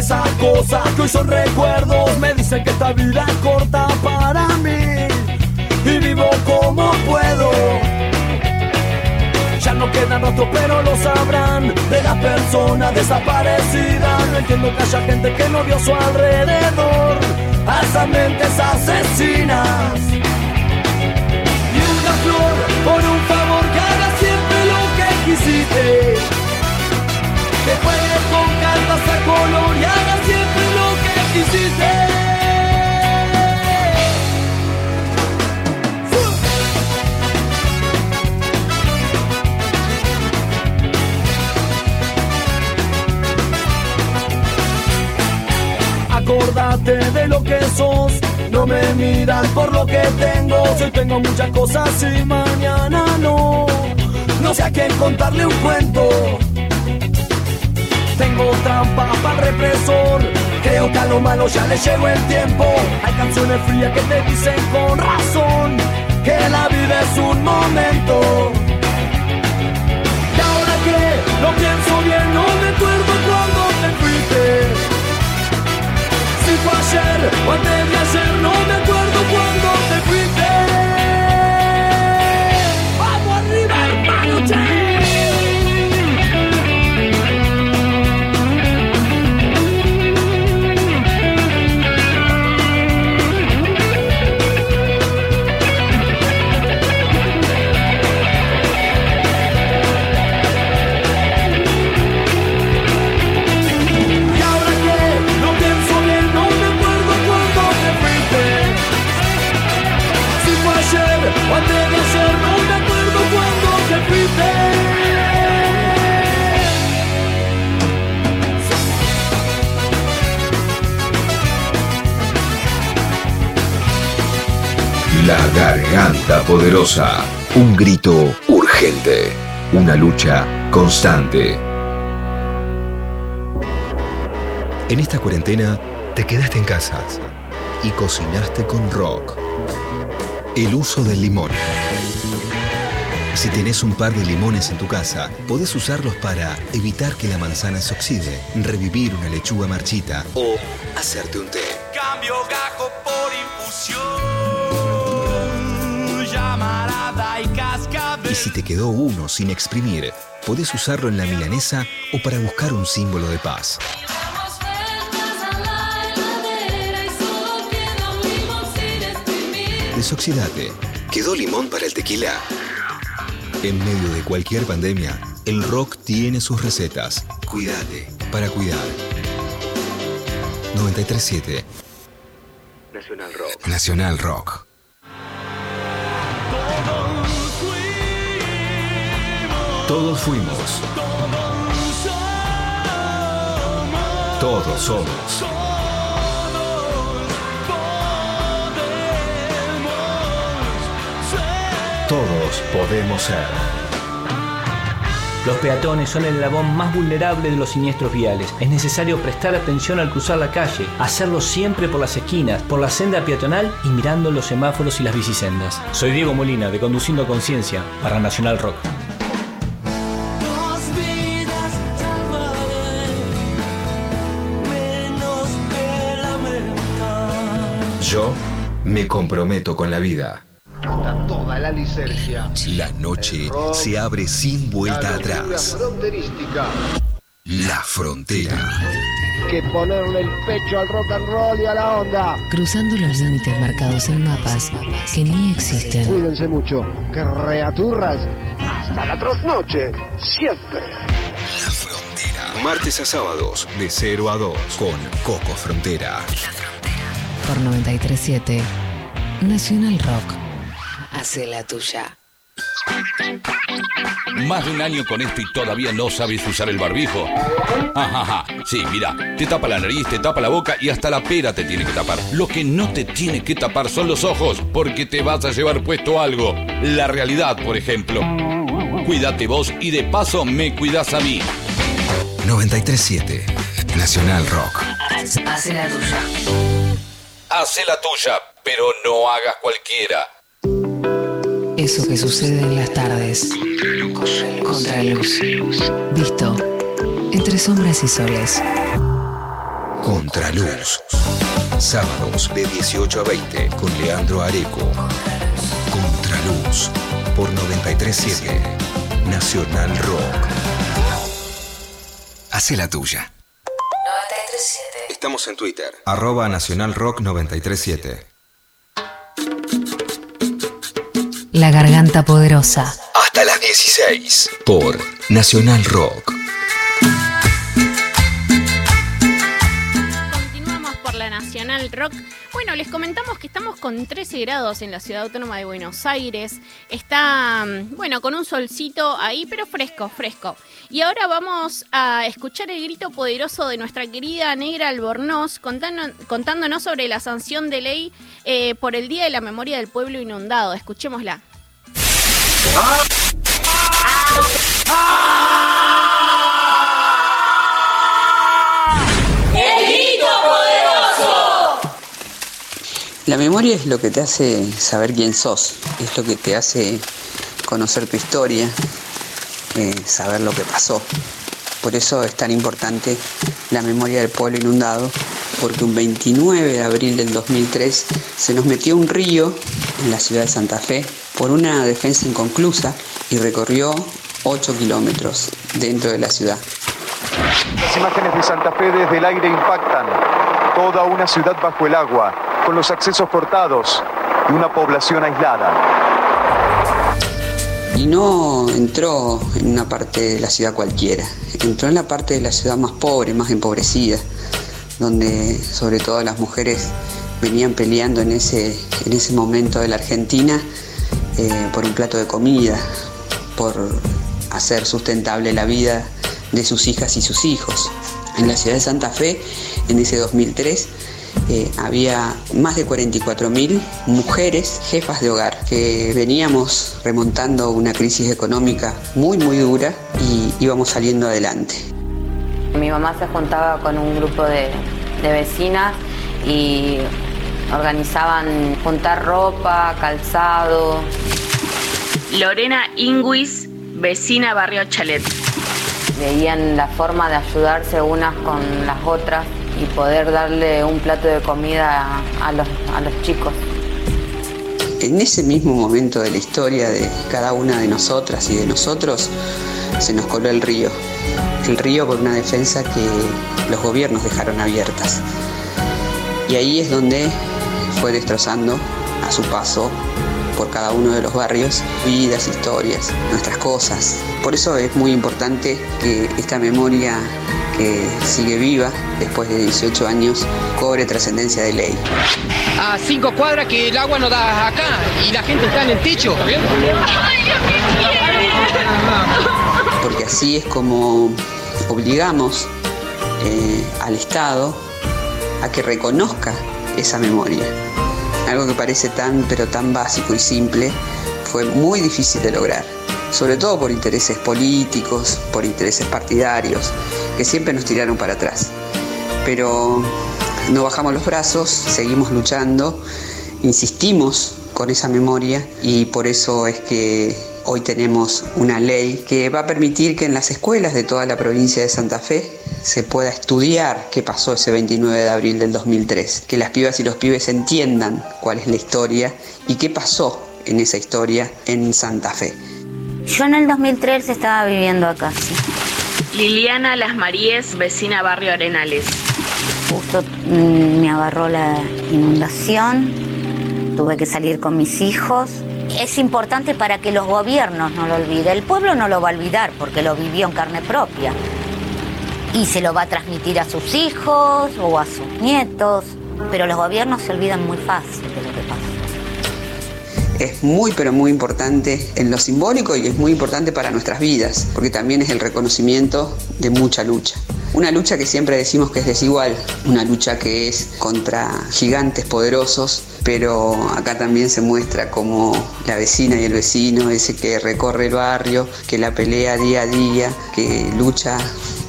Speaker 16: Esas cosas que hoy son recuerdos, me dicen que esta vida es corta para mí y vivo como puedo. Ya no quedan rastros, pero lo sabrán de las personas desaparecidas. No entiendo que haya gente que no vio a su alrededor a esas mentes asesinas. Y una flor por un favor que haga siempre lo que quisiste. Que juegue con cartas a color y haga siempre lo que quisiste. Acordate de lo que sos, no me miran por lo que tengo. Hoy tengo muchas cosas y mañana no. No sé a quién contarle un cuento. Tengo trampas para represor. Creo que a lo malo ya le llegó el tiempo. Hay canciones frías que te dicen con razón que la vida es un momento. Y ahora que lo pienso bien, no me acuerdo cuando te fuiste. Si fue ayer o antes de ayer, no me acuerdo cuando
Speaker 6: La garganta poderosa. Un grito urgente. Una lucha constante. En esta cuarentena te quedaste en casa y cocinaste con rock. El uso del limón. Si tenés un par de limones en tu casa, podés usarlos para evitar que la manzana se oxide, revivir una lechuga marchita o hacerte un té.
Speaker 16: Cambio gajo y cascabel.
Speaker 6: Y si te quedó uno sin exprimir, podés usarlo en la milanesa o para buscar un símbolo de paz. Desoxidate. ¿Quedó limón para el tequila? En medio de cualquier pandemia, el rock tiene sus recetas. Cuídate para cuidar. 937 Nacional Rock. Nacional Rock. Todos fuimos. Todos somos. Todos podemos ser.
Speaker 17: Los peatones son el eslabón más vulnerable de los siniestros viales. Es necesario prestar atención al cruzar la calle, hacerlo siempre por las esquinas, por la senda peatonal y mirando los semáforos y las bicisendas. Soy Diego Molina de Conduciendo Conciencia para Nacional Rock.
Speaker 6: Yo me comprometo con la vida.
Speaker 18: Está toda la licencia.
Speaker 6: La noche se abre sin vuelta
Speaker 18: La
Speaker 6: atrás.
Speaker 18: fronterística.
Speaker 6: La frontera.
Speaker 18: Que ponerle el pecho al rock and roll y a la onda.
Speaker 7: Cruzando los límites marcados en mapas que ni existen.
Speaker 18: Cuídense mucho. Creaturas. Hasta la trasnoche. Siempre.
Speaker 6: Martes a sábados, de 0 a 2, con Coco Frontera.
Speaker 7: Por 937 Nacional Rock. Hace la tuya.
Speaker 19: Más de un año con esto y todavía no sabes usar el barbijo. Ajaja, sí, mira, te tapa la nariz, te tapa la boca y hasta la pera te tiene que tapar. Lo que no te tiene que tapar son los ojos, porque te vas a llevar puesto algo. La realidad, por ejemplo. Cuídate vos y de paso me cuidas a mí.
Speaker 6: 937 Nacional Rock.
Speaker 7: Hace la tuya.
Speaker 19: Hacé la tuya, pero no hagas cualquiera.
Speaker 7: Eso que sucede en las tardes. Contraluz. Visto. Entre sombras y soles.
Speaker 6: Contraluz. Sábados de 18 a 20 con Leandro Areco. Contraluz. Por 937 Nacional Rock. Hace la tuya. Estamos en Twitter. Arroba Nacional Rock 937.
Speaker 7: La garganta poderosa.
Speaker 6: Hasta las 16. Por Nacional Rock.
Speaker 3: Continuamos por la Nacional Rock. Bueno, les comentamos que estamos con 13 grados en la ciudad autónoma de Buenos Aires. Está, mm, bueno, con un solcito ahí, pero fresco, fresco. Y ahora vamos a escuchar el grito poderoso de nuestra querida Negra Albornoz contándonos sobre la sanción de ley eh, por el Día de la Memoria del Pueblo Inundado. Escuchémosla.
Speaker 20: La memoria es lo que te hace saber quién sos, es lo que te hace conocer tu historia, eh, saber lo que pasó. Por eso es tan importante la memoria del pueblo inundado, porque un 29 de abril del 2003 se nos metió un río en la ciudad de Santa Fe por una defensa inconclusa y recorrió 8 kilómetros dentro de la ciudad.
Speaker 21: Las imágenes de Santa Fe desde el aire impactan. Toda una ciudad bajo el agua, con los accesos cortados y una población aislada.
Speaker 20: Y no entró en una parte de la ciudad cualquiera, entró en la parte de la ciudad más pobre, más empobrecida, donde sobre todo las mujeres venían peleando en ese, en ese momento de la Argentina eh, por un plato de comida, por hacer sustentable la vida de sus hijas y sus hijos. En la ciudad de Santa Fe, en ese 2003, eh, había más de 44.000 mujeres jefas de hogar que veníamos remontando una crisis económica muy muy dura y íbamos saliendo adelante.
Speaker 22: Mi mamá se juntaba con un grupo de, de vecinas y organizaban juntar ropa, calzado.
Speaker 10: Lorena Inguis, vecina Barrio Chalet.
Speaker 22: Veían la forma de ayudarse unas con las otras y poder darle un plato de comida a los, a los chicos.
Speaker 20: En ese mismo momento de la historia de cada una de nosotras y de nosotros, se nos coló el río. El río por una defensa que los gobiernos dejaron abiertas. Y ahí es donde fue destrozando a su paso por cada uno de los barrios vidas, historias, nuestras cosas. Por eso es muy importante que esta memoria que sigue viva después de 18 años cobre trascendencia de ley.
Speaker 23: a cinco cuadras que el agua no da acá y la gente está en el techo.
Speaker 20: porque así es como obligamos eh, al Estado a que reconozca esa memoria. Algo que parece tan pero tan básico y simple fue muy difícil de lograr, sobre todo por intereses políticos, por intereses partidarios, que siempre nos tiraron para atrás. Pero no bajamos los brazos, seguimos luchando, insistimos con esa memoria y por eso es que hoy tenemos una ley que va a permitir que en las escuelas de toda la provincia de Santa Fe se pueda estudiar qué pasó ese 29 de abril del 2003, que las pibas y los pibes entiendan cuál es la historia y qué pasó en esa historia en Santa Fe.
Speaker 12: Yo en el 2003 estaba viviendo acá, sí.
Speaker 24: Liliana Las Marías, vecina Barrio Arenales.
Speaker 12: Justo mm, me agarró la inundación, tuve que salir con mis hijos. Es importante para que los gobiernos no lo olviden. El pueblo no lo va a olvidar porque lo vivió en carne propia. Y se lo va a transmitir a sus hijos o a sus nietos. Pero los gobiernos se olvidan muy fácil de lo que pasa
Speaker 20: es muy pero muy importante en lo simbólico y es muy importante para nuestras vidas, porque también es el reconocimiento de mucha lucha. Una lucha que siempre decimos que es desigual, una lucha que es contra gigantes poderosos, pero acá también se muestra como la vecina y el vecino, ese que recorre el barrio, que la pelea día a día, que lucha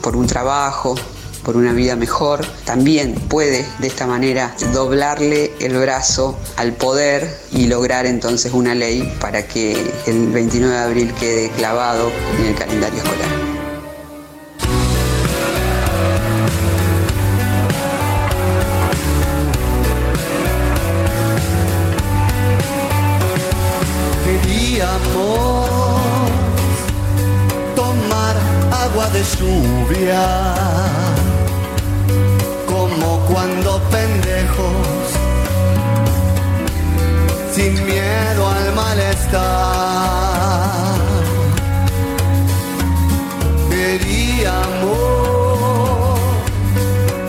Speaker 20: por un trabajo, por una vida mejor, también puede de esta manera doblarle el brazo al poder y lograr entonces una ley para que el 29 de abril quede clavado en el calendario escolar.
Speaker 25: Tomar agua de lluvia sin miedo al malestar. Queríamos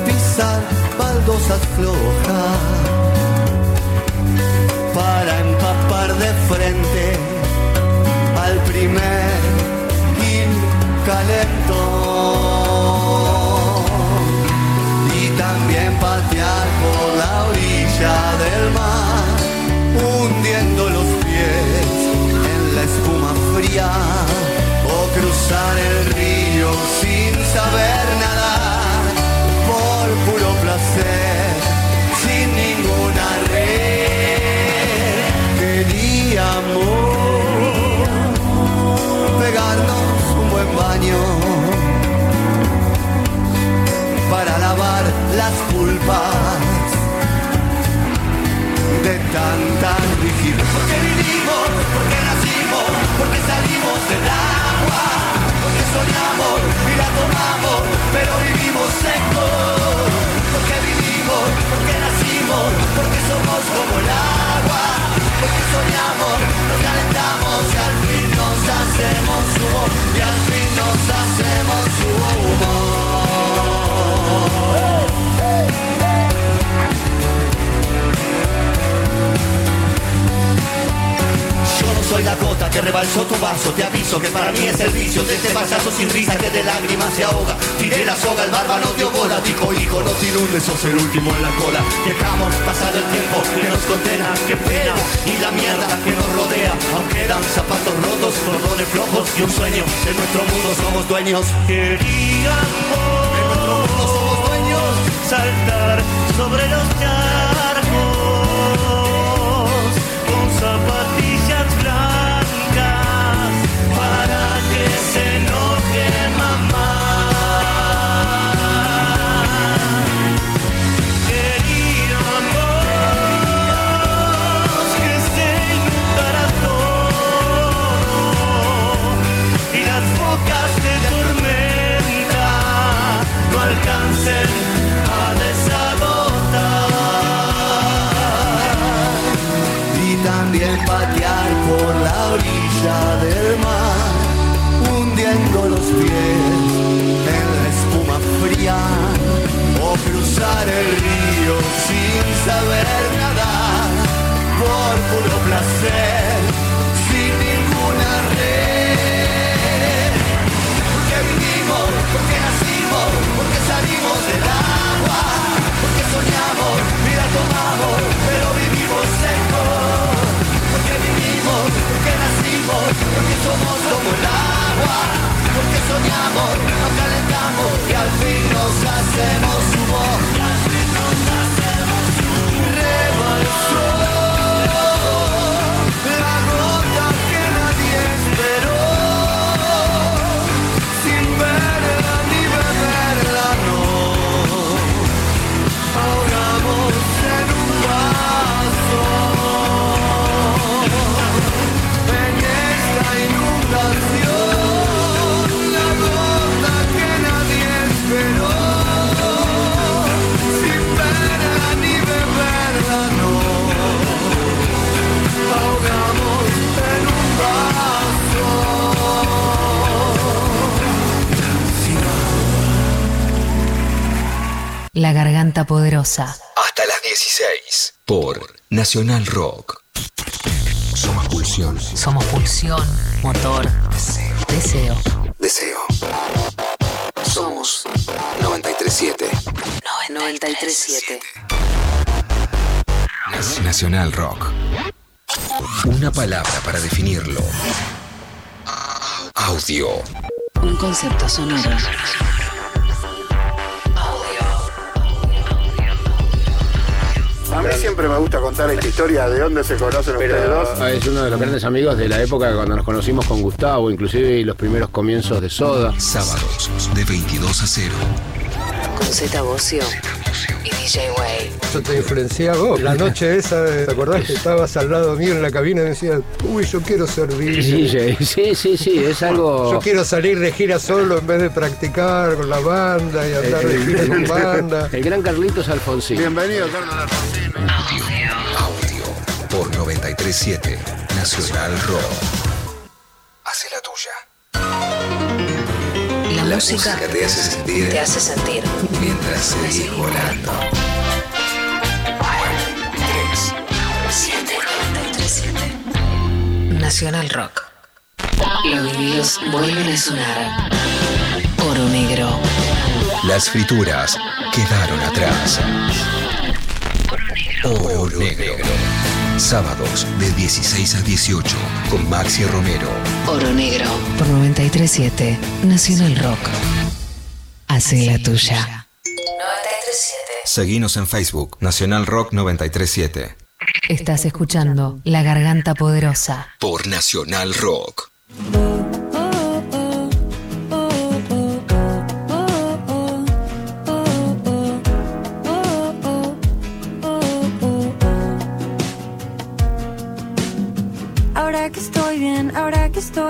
Speaker 25: pisar baldosas flojas para empapar de frente al primer calentón. Por la orilla del mar, hundiendo los pies en la espuma fría, o cruzar el río de tanta rigidez. Porque vivimos, porque nacimos, porque salimos del agua, porque soñamos y la tomamos, pero vivimos secos. Porque vivimos, porque nacimos, porque somos como el agua, porque soñamos, nos calentamos y al fin nos hacemos humo, y al fin nos hacemos humo. Soy la gota que rebalsó tu vaso. Te aviso que para mí es el vicio De este payaso sin risa que de lágrimas se ahoga. Tiré la soga, el barba no dio bola Dijo hijo, no te inundes, sos el último en la cola. Dejamos pasar el tiempo que nos condena Qué pena y la mierda que nos rodea. Aunque eran zapatos rotos, cordones flojos Y un sueño, de nuestro mundo somos dueños. Queríamos saltar sobre los charcos orilla del mar, hundiendo los pies en la espuma fría, o cruzar el río sin saber nadar, por puro placer, sin ninguna red. Porque vivimos, porque nacimos, porque salimos del agua, porque soñamos, mira tomamos, pero vivimos secos porque somos como el agua, porque soñamos, nos calentamos y al fin nos hacemos. Rebalsó La
Speaker 7: Garganta Poderosa.
Speaker 6: Hasta las 16. Por Nacional Rock. Somos pulsión.
Speaker 7: Somos pulsión, motor, deseo.
Speaker 6: Deseo. Somos 937.
Speaker 7: 937.
Speaker 6: Nacional Rock. Una palabra para definirlo. Audio.
Speaker 7: Un concepto sonoro.
Speaker 26: A mí siempre me gusta contar esta historia de dónde se conocen ustedes dos.
Speaker 18: Ah, Es uno de los grandes amigos de la época cuando nos conocimos con Gustavo, inclusive los primeros comienzos de Soda.
Speaker 6: Sábados de 22 a 0.
Speaker 7: Con Z Bocio DJ Way.
Speaker 27: Yo te diferenciaba vos. La noche esa, ¿te acordás que estabas al lado mío en la cabina y decías, uy, yo quiero ser DJ?
Speaker 18: DJ, sí, sí, sí, es algo...
Speaker 27: Yo quiero salir de gira solo en vez de practicar con la banda y andar de gira con banda.
Speaker 18: El gran Carlitos Alfonsín.
Speaker 26: Bienvenido, Carlos Alfonsín.
Speaker 6: Audio. Por 937 Nacional Rock. Hace la tuya.
Speaker 7: La, música,
Speaker 6: música te hace sentir.
Speaker 7: te hace sentir.
Speaker 6: Mientras seguís volando. 3, 7.
Speaker 7: 937. Nacional Rock. Los vinilos vuelven a sonar. Oro negro.
Speaker 6: Las frituras quedaron atrás. Oro negro. Sábados de 16 a 18 con Maxi Romero.
Speaker 7: Oro negro. Por 937. Nacional Rock. Hace la tuya. 937.
Speaker 6: Seguinos en Facebook, Nacional Rock 937.
Speaker 7: Estás escuchando La Garganta Poderosa.
Speaker 6: Por Nacional Rock.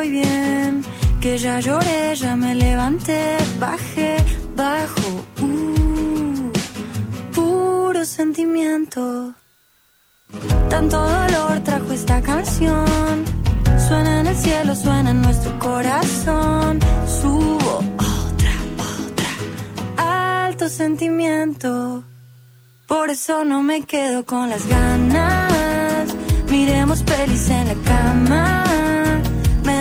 Speaker 28: Bien, que ya lloré, ya me levanté, bajé, bajo, uh, puro sentimiento. Tanto dolor trajo esta canción, suena en el cielo, suena en nuestro corazón, subo otra, otra, alto sentimiento. Por eso no me quedo con las ganas. Miremos pelis en la cama.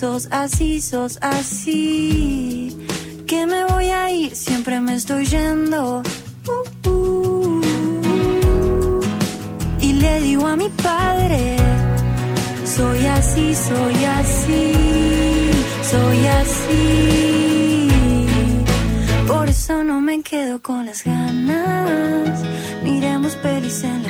Speaker 28: Sos así, sos así. Que me voy a ir, siempre me estoy yendo. Uh, uh. Y le digo a mi padre, soy así, soy así, soy así. Por eso no me quedo con las ganas. Miremos pelis en la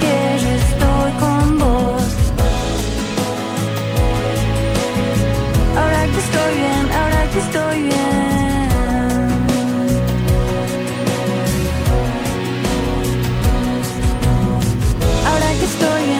Speaker 28: Que estoy con vos. Ahora que estoy bien, ahora que estoy bien. Ahora que estoy bien.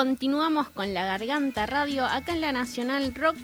Speaker 3: Continuamos con la Garganta Radio acá en la Nacional Rock.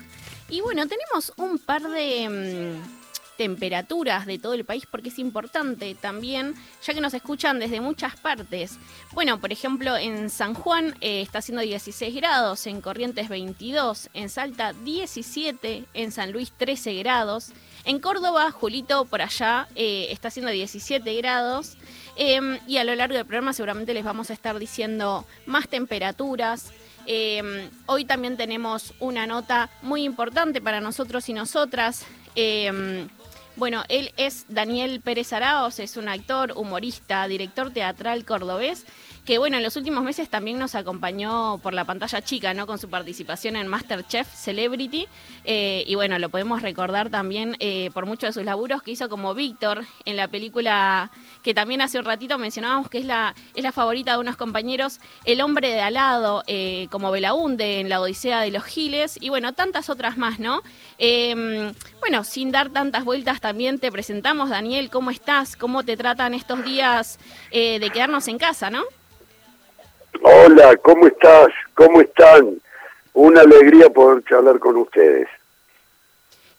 Speaker 3: Y bueno, tenemos un par de mm, temperaturas de todo el país porque es importante también, ya que nos escuchan desde muchas partes. Bueno, por ejemplo, en San Juan eh, está haciendo 16 grados, en Corrientes 22, en Salta 17, en San Luis 13 grados. En Córdoba, Julito, por allá, eh, está haciendo 17 grados. Em, y a lo largo del programa seguramente les vamos a estar diciendo más temperaturas. Em, hoy también tenemos una nota muy importante para nosotros y nosotras. Em, bueno, él es Daniel Pérez Araos, es un actor, humorista, director teatral cordobés que bueno, en los últimos meses también nos acompañó por la pantalla chica, ¿no? Con su participación en Masterchef Celebrity. Eh, y bueno, lo podemos recordar también eh, por muchos de sus laburos que hizo como Víctor en la película que también hace un ratito mencionábamos que es la, es la favorita de unos compañeros, El hombre de alado, eh, como Belaunde en La Odisea de los Giles, y bueno, tantas otras más, ¿no? Em, bueno, sin dar tantas vueltas también te presentamos, Daniel, ¿cómo estás? ¿Cómo te tratan estos días de quedarnos en casa, ¿no?
Speaker 29: Hola, ¿cómo estás? ¿Cómo están? Una alegría poder charlar con ustedes.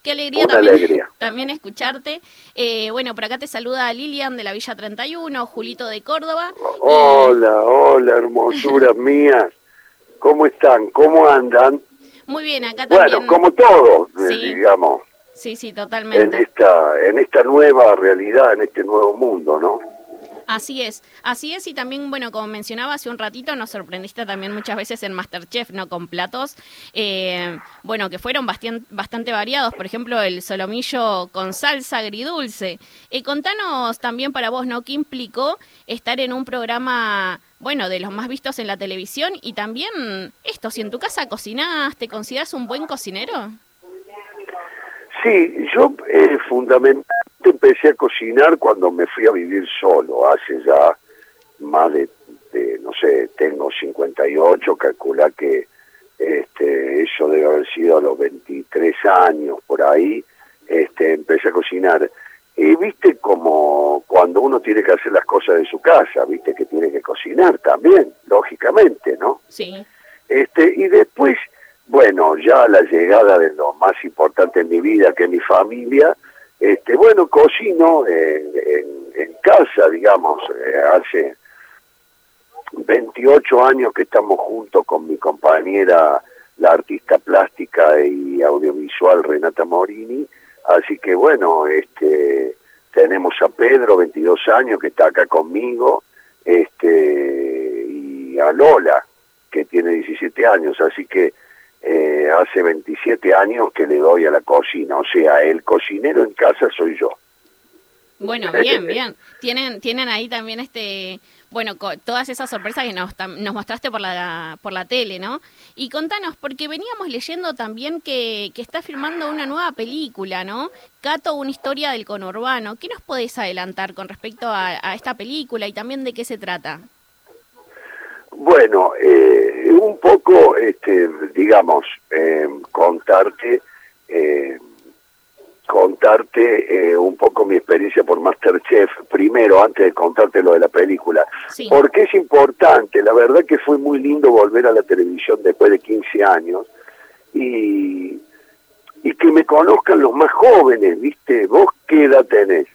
Speaker 3: Qué alegría, también, también escucharte. Eh, bueno, por acá te saluda Lilian de la Villa 31, Julito de Córdoba.
Speaker 29: Hola, hola, hermosuras mías. ¿Cómo están? ¿Cómo andan?
Speaker 3: Muy bien, acá también.
Speaker 29: Bueno, como todos, eh, digamos.
Speaker 3: Sí, sí, totalmente.
Speaker 29: En esta, en esta nueva realidad, en este nuevo mundo, ¿no?
Speaker 3: Así es, así es y también, bueno, como mencionaba hace un ratito, nos sorprendiste también muchas veces en Masterchef, ¿no? Con platos, eh, bueno, que fueron bastante, variados, por ejemplo, el solomillo con salsa agridulce. Eh, contanos también para vos, ¿no? ¿Qué implicó estar en un programa bueno, de los más vistos en la televisión y también esto, si en tu casa cocinás, ¿te consideras un buen cocinero?
Speaker 29: Sí, yo eh, fundamentalmente empecé a cocinar cuando me fui a vivir solo, hace ya más de, no sé, tengo 58, calcula que este, eso debe haber sido a los 23 años por ahí, este, empecé a cocinar. Y viste como cuando uno tiene que hacer las cosas de su casa, viste que tiene que cocinar también, lógicamente, ¿no?
Speaker 3: Sí.
Speaker 29: Este, y después bueno, ya la llegada de lo más importante en mi vida, que es mi familia, este, bueno, cocino en, casa, digamos, eh, hace 28 años que estamos juntos con mi compañera, la artista plástica y audiovisual Renata Morini, así que bueno, este, tenemos a Pedro, 22 años, que está acá conmigo, este, y a Lola, que tiene 17 años, así que eh, hace 27 años que le doy a la cocina, o sea, el cocinero en casa soy yo.
Speaker 3: Bueno, bien, bien. Tienen, tienen ahí también este, bueno, todas esas sorpresas que nos, nos mostraste por la, por la tele, ¿no? Y contanos, porque veníamos leyendo también que, que está filmando una nueva película, ¿no? Cato, una historia del conurbano. ¿Qué nos podés adelantar con respecto a, a esta película y también de qué se trata?
Speaker 29: Bueno, eh, un poco, este, digamos, eh, contarte, eh, contarte un poco mi experiencia por Masterchef, primero, antes de contarte lo de la película, porque es importante, la verdad que fue muy lindo volver a la televisión después de 15 años y, y que me conozcan los más jóvenes, ¿viste? ¿Vos qué edad tenés?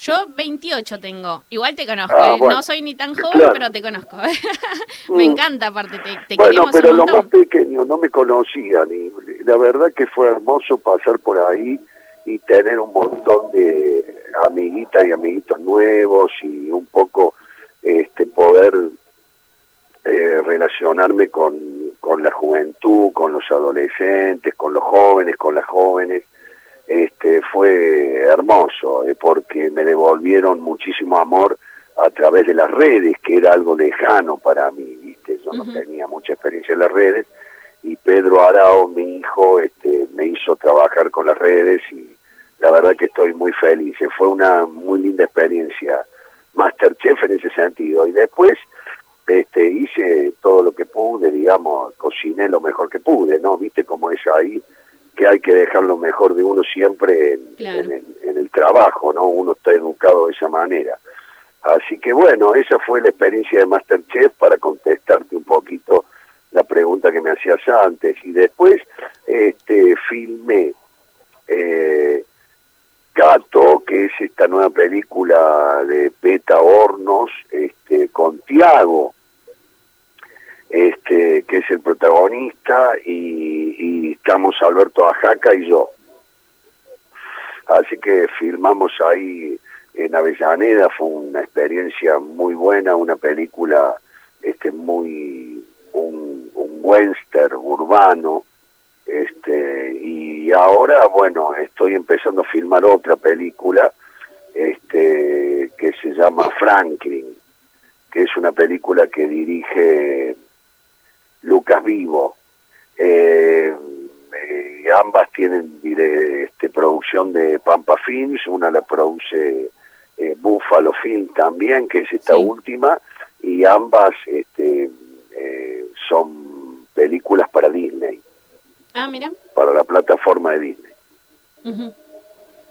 Speaker 3: Yo 28 tengo. Igual te conozco. Ah, ¿eh? No soy ni tan joven, pero te conozco. me mm. encanta, aparte. Te, te
Speaker 29: bueno, pero los más pequeños no me conocían. Y la verdad que fue hermoso pasar por ahí y tener un montón de amiguitas y amiguitos nuevos y un poco este poder eh, relacionarme con, con la juventud, con los adolescentes, con los jóvenes, con las jóvenes este, fue hermoso, eh, porque me devolvieron muchísimo amor a través de las redes, que era algo lejano para mí, ¿viste? Yo no tenía mucha experiencia en las redes, y Pedro Arao, mi hijo, este, me hizo trabajar con las redes, y la verdad que estoy muy feliz. Eh, fue una muy linda experiencia, Masterchef en ese sentido. Y después este, hice todo lo que pude, digamos, cociné lo mejor que pude, ¿no? ¿Viste cómo es ahí? que hay que dejar lo mejor de uno siempre en, el, trabajo, ¿no? Uno está educado de esa manera. Así que bueno, esa fue la experiencia de Masterchef para contestarte un poquito la pregunta que me hacías antes. Y después este, filmé eh, Gato, que es esta nueva película de Peta Hornos, este, con Tiago, este, que es el protagonista, y, y estamos Alberto Ajaca y yo. Filmamos ahí en Avellaneda, fue una experiencia muy buena, una película este muy un, un western urbano este y ahora bueno estoy empezando a filmar otra película este que se llama Franklin que es una película que dirige Lucas Vivo. Eh, eh, ambas tienen este, producción de Pampa Films una la produce eh, Buffalo Film también que es esta última y ambas este, eh, son películas para Disney,
Speaker 3: Ah, mira.
Speaker 29: para la plataforma de Disney.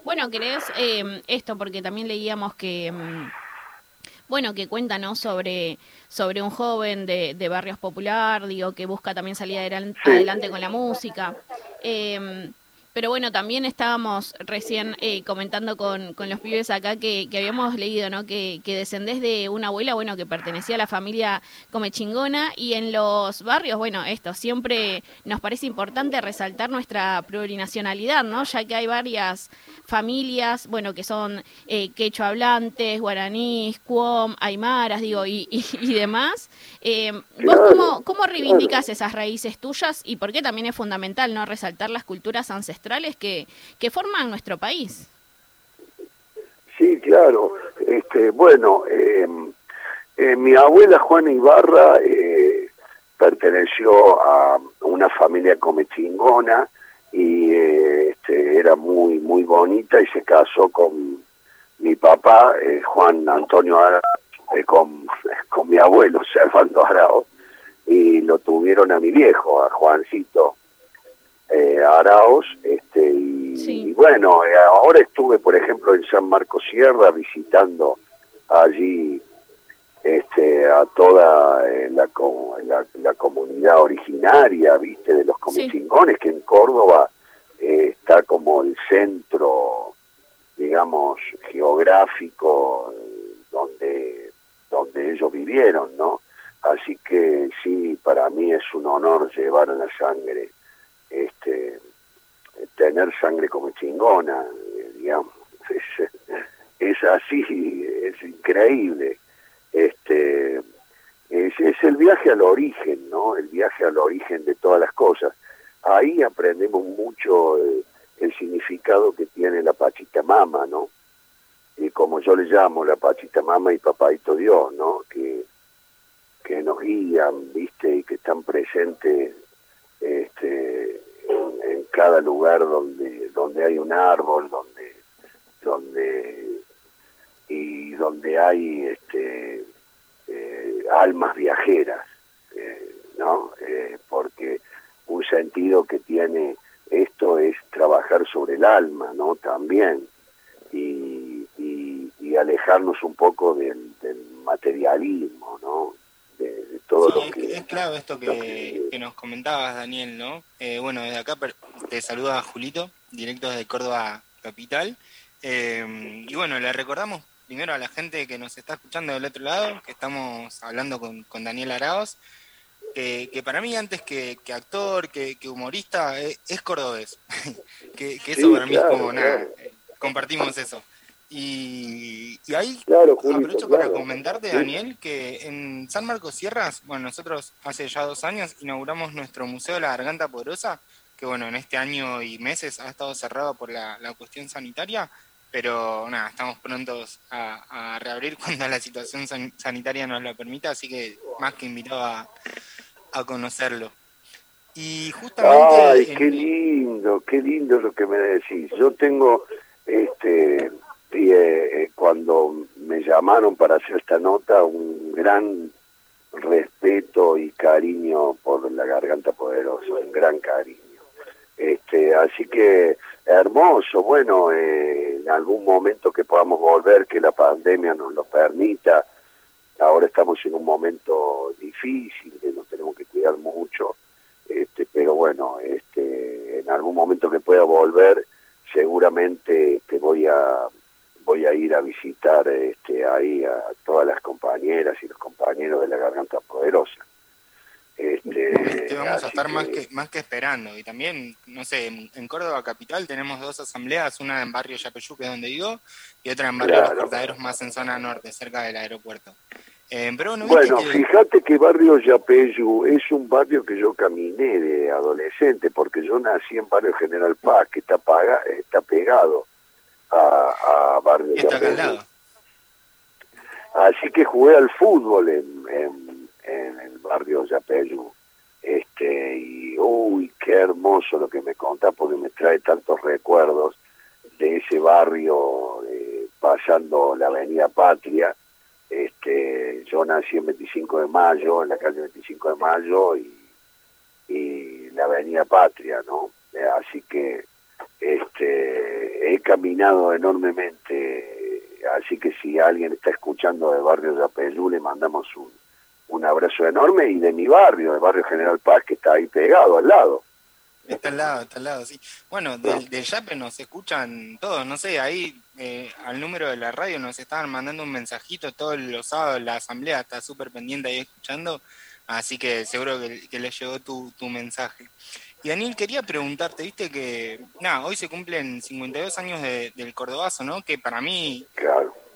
Speaker 3: Bueno, querés eh, esto porque también leíamos que, mm, bueno, que cuenta, ¿no? Sobre, sobre un joven de, de barrios popular, digo, que busca también salir adelan- adelante con la música. Eh, pero bueno, también estábamos recién eh, comentando con, con los pibes acá que, que habíamos leído, ¿no? Que, que descendés de una abuela, bueno, que pertenecía a la familia Comechingona y en los barrios, bueno, esto, siempre nos parece importante resaltar nuestra plurinacionalidad, ¿no? Ya que hay varias familias, bueno, que son eh, quechua hablantes, guaraníes, cuom, aymaras, digo, y, y, y demás. Eh, ¿Vos cómo, cómo reivindicas esas raíces tuyas y por qué también es fundamental, ¿no? Resaltar las culturas ancestrales que, que forman nuestro país.
Speaker 29: Sí, claro. Este, bueno, eh, eh, mi abuela Juana Ibarra eh, perteneció a una familia comechingona y eh, este, era muy muy bonita y se casó con mi papá, eh, Juan Antonio Ara, eh, con, con mi abuelo, Servando Arao, y lo tuvieron a mi viejo, a Juancito eh, Araos, este, y, y bueno, eh, ahora estuve, por ejemplo, en San Marcos Sierra visitando allí este, a toda eh, la, la, la comunidad originaria, viste, de los comechingones, que en Córdoba eh, está como el centro, digamos, geográfico donde, donde ellos vivieron, ¿no? Así que sí, para mí es un honor llevar la sangre, este, tener sangre como chingona, eh, digamos. Es, así, es increíble. Este, es, el viaje al origen, ¿no? El viaje al origen de todas las cosas. Ahí aprendemos mucho eh, el significado que tiene la Pachita Mama, ¿no? Y como yo le llamo, la Pachita Mama y Papaito Dios, ¿no? Que, que nos guían, ¿viste? Y que están presentes en, en cada lugar donde, donde hay un árbol, donde, donde, y donde hay este, eh, almas viajeras, eh, ¿no? Eh, porque un sentido que tiene esto es trabajar sobre el alma, ¿no? También, y, y, y alejarnos un poco del, del materialismo, ¿no? De, de todo
Speaker 15: Sí,
Speaker 29: lo
Speaker 15: es,
Speaker 29: que...
Speaker 15: es claro esto que, que nos comentabas, Daniel, ¿no? Eh, bueno, desde acá per- te saluda Julito, directo desde Córdoba Capital. Eh, y bueno, le recordamos primero a la gente que nos está escuchando del otro lado, que estamos hablando con, con Daniel Araos, que, que para mí antes que, que actor, que, que humorista, eh, es cordobés. que, eso
Speaker 29: Sí,
Speaker 15: para mí
Speaker 29: claro,
Speaker 15: es como nada,
Speaker 29: claro.
Speaker 15: eh, compartimos eso. Y, y ahí
Speaker 29: Claro, Julito,
Speaker 15: aprovecho para comentarte,
Speaker 29: Sí.
Speaker 15: Daniel, que en San Marcos Sierras, bueno, nosotros hace ya dos años inauguramos nuestro Museo de la Garganta Poderosa, que bueno, en este año y meses ha estado cerrado por la, la cuestión sanitaria, pero nada, estamos prontos a, a reabrir cuando la situación san- sanitaria nos lo permita, así que más que invitado a, a conocerlo. Y justamente...
Speaker 29: Ay,
Speaker 15: en-
Speaker 29: qué lindo, qué lindo lo que me decís. Yo tengo, este, eh, eh, cuando me llamaron para hacer esta nota, un gran respeto y cariño por la garganta poderosa, un gran cariño. Este, así que hermoso, bueno, eh, en algún momento que podamos volver, que la pandemia nos lo permita. Ahora estamos en un momento difícil, que nos tenemos que cuidar mucho, este, pero bueno, este, en algún momento que pueda volver, seguramente te voy a voy a ir a visitar este, ahí a todas las compañeras y los compañeros de la Garganta Poderosa. Este,
Speaker 15: Te vamos a estar más que más que esperando. Y también, no sé, en, Córdoba Capital tenemos dos asambleas, una en barrio Yapeyú, que es donde vivo, y otra en barrio
Speaker 29: Claro.
Speaker 15: Los Cortaderos, más en zona norte, cerca del aeropuerto. Eh, pero bueno,
Speaker 29: Bueno,
Speaker 15: viste que-
Speaker 29: fíjate que barrio Yapeyú es un barrio que yo caminé de adolescente, porque yo nací en barrio General Paz, que está, paga, está pegado a, a barrio Yapeyú. Así que jugué al fútbol en, en, en el barrio Yapeyú. Este, y uy, qué hermoso lo que me contás, porque me trae tantos recuerdos de ese barrio, eh, pasando la Avenida Patria. Este, yo nací en 25 de mayo, en la calle 25 de mayo, y, y la Avenida Patria, ¿no? Eh, Así que este, he caminado enormemente, así que si alguien está escuchando de Barrio de Apelú, le mandamos un, un abrazo enorme y de mi barrio, de Barrio General Paz, que está ahí pegado al lado.
Speaker 15: Está al lado, está al lado, sí. Bueno, del, del Yape nos escuchan todos, no sé, ahí eh, al número de la radio nos estaban mandando un mensajito todos los sábados, la asamblea está súper pendiente ahí escuchando, así que seguro que, que les llegó tu, tu mensaje. Y Daniel, quería preguntarte, viste que, nada, hoy se cumplen 52 años de- del Cordobazo, ¿no? Que para mí,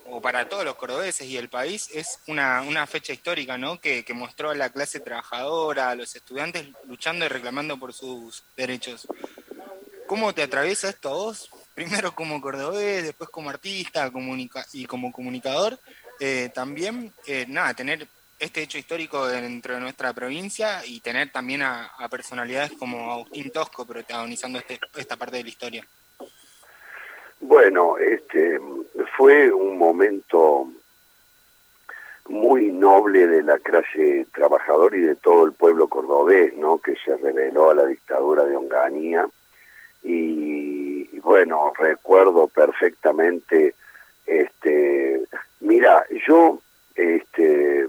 Speaker 15: o para todos los cordobeses y el país, es una, una fecha histórica, ¿no? Que, que mostró a la clase trabajadora, a los estudiantes luchando y reclamando por sus derechos. ¿Cómo te atraviesa esto a vos? Primero como cordobés, después como artista comunica y como comunicador. Eh, también, eh, nada, tener este hecho histórico dentro de nuestra provincia y tener también a, personalidades como Agustín Tosco protagonizando este, esta parte de la historia.
Speaker 29: Bueno, este fue un momento muy noble de la clase trabajadora y de todo el pueblo cordobés, ¿no? Que se rebeló a la dictadura de Onganía y, bueno, recuerdo perfectamente, este, mira, yo, este,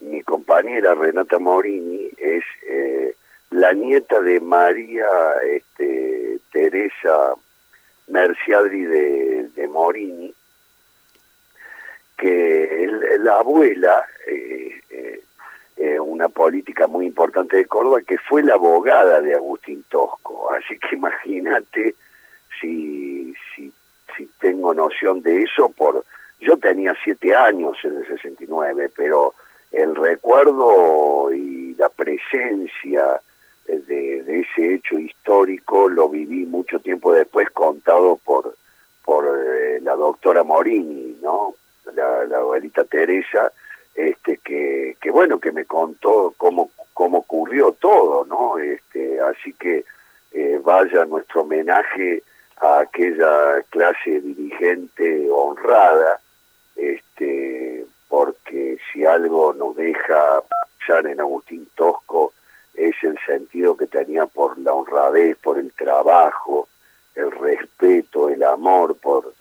Speaker 29: mi compañera Renata Morini es eh, la nieta de María, este, Teresa Merciadri de, de Morini, que el- la abuela, eh, eh, eh, una política muy importante de Córdoba, que fue la abogada de Agustín Tosco. Así que imagínate si, si, tengo noción de eso, por yo tenía siete años en el 69, pero el recuerdo y la presencia de, ese hecho histórico lo viví mucho tiempo después contado por por eh, la doctora Morini, ¿no? La, la abuelita Teresa, este que, que bueno que me contó cómo cómo ocurrió todo, ¿no? Este, así que eh, vaya nuestro homenaje a aquella clase dirigente honrada, este, porque si algo nos deja pensar en Agustín Tosco es el sentido que tenía por la honradez, por el trabajo, el respeto, el amor por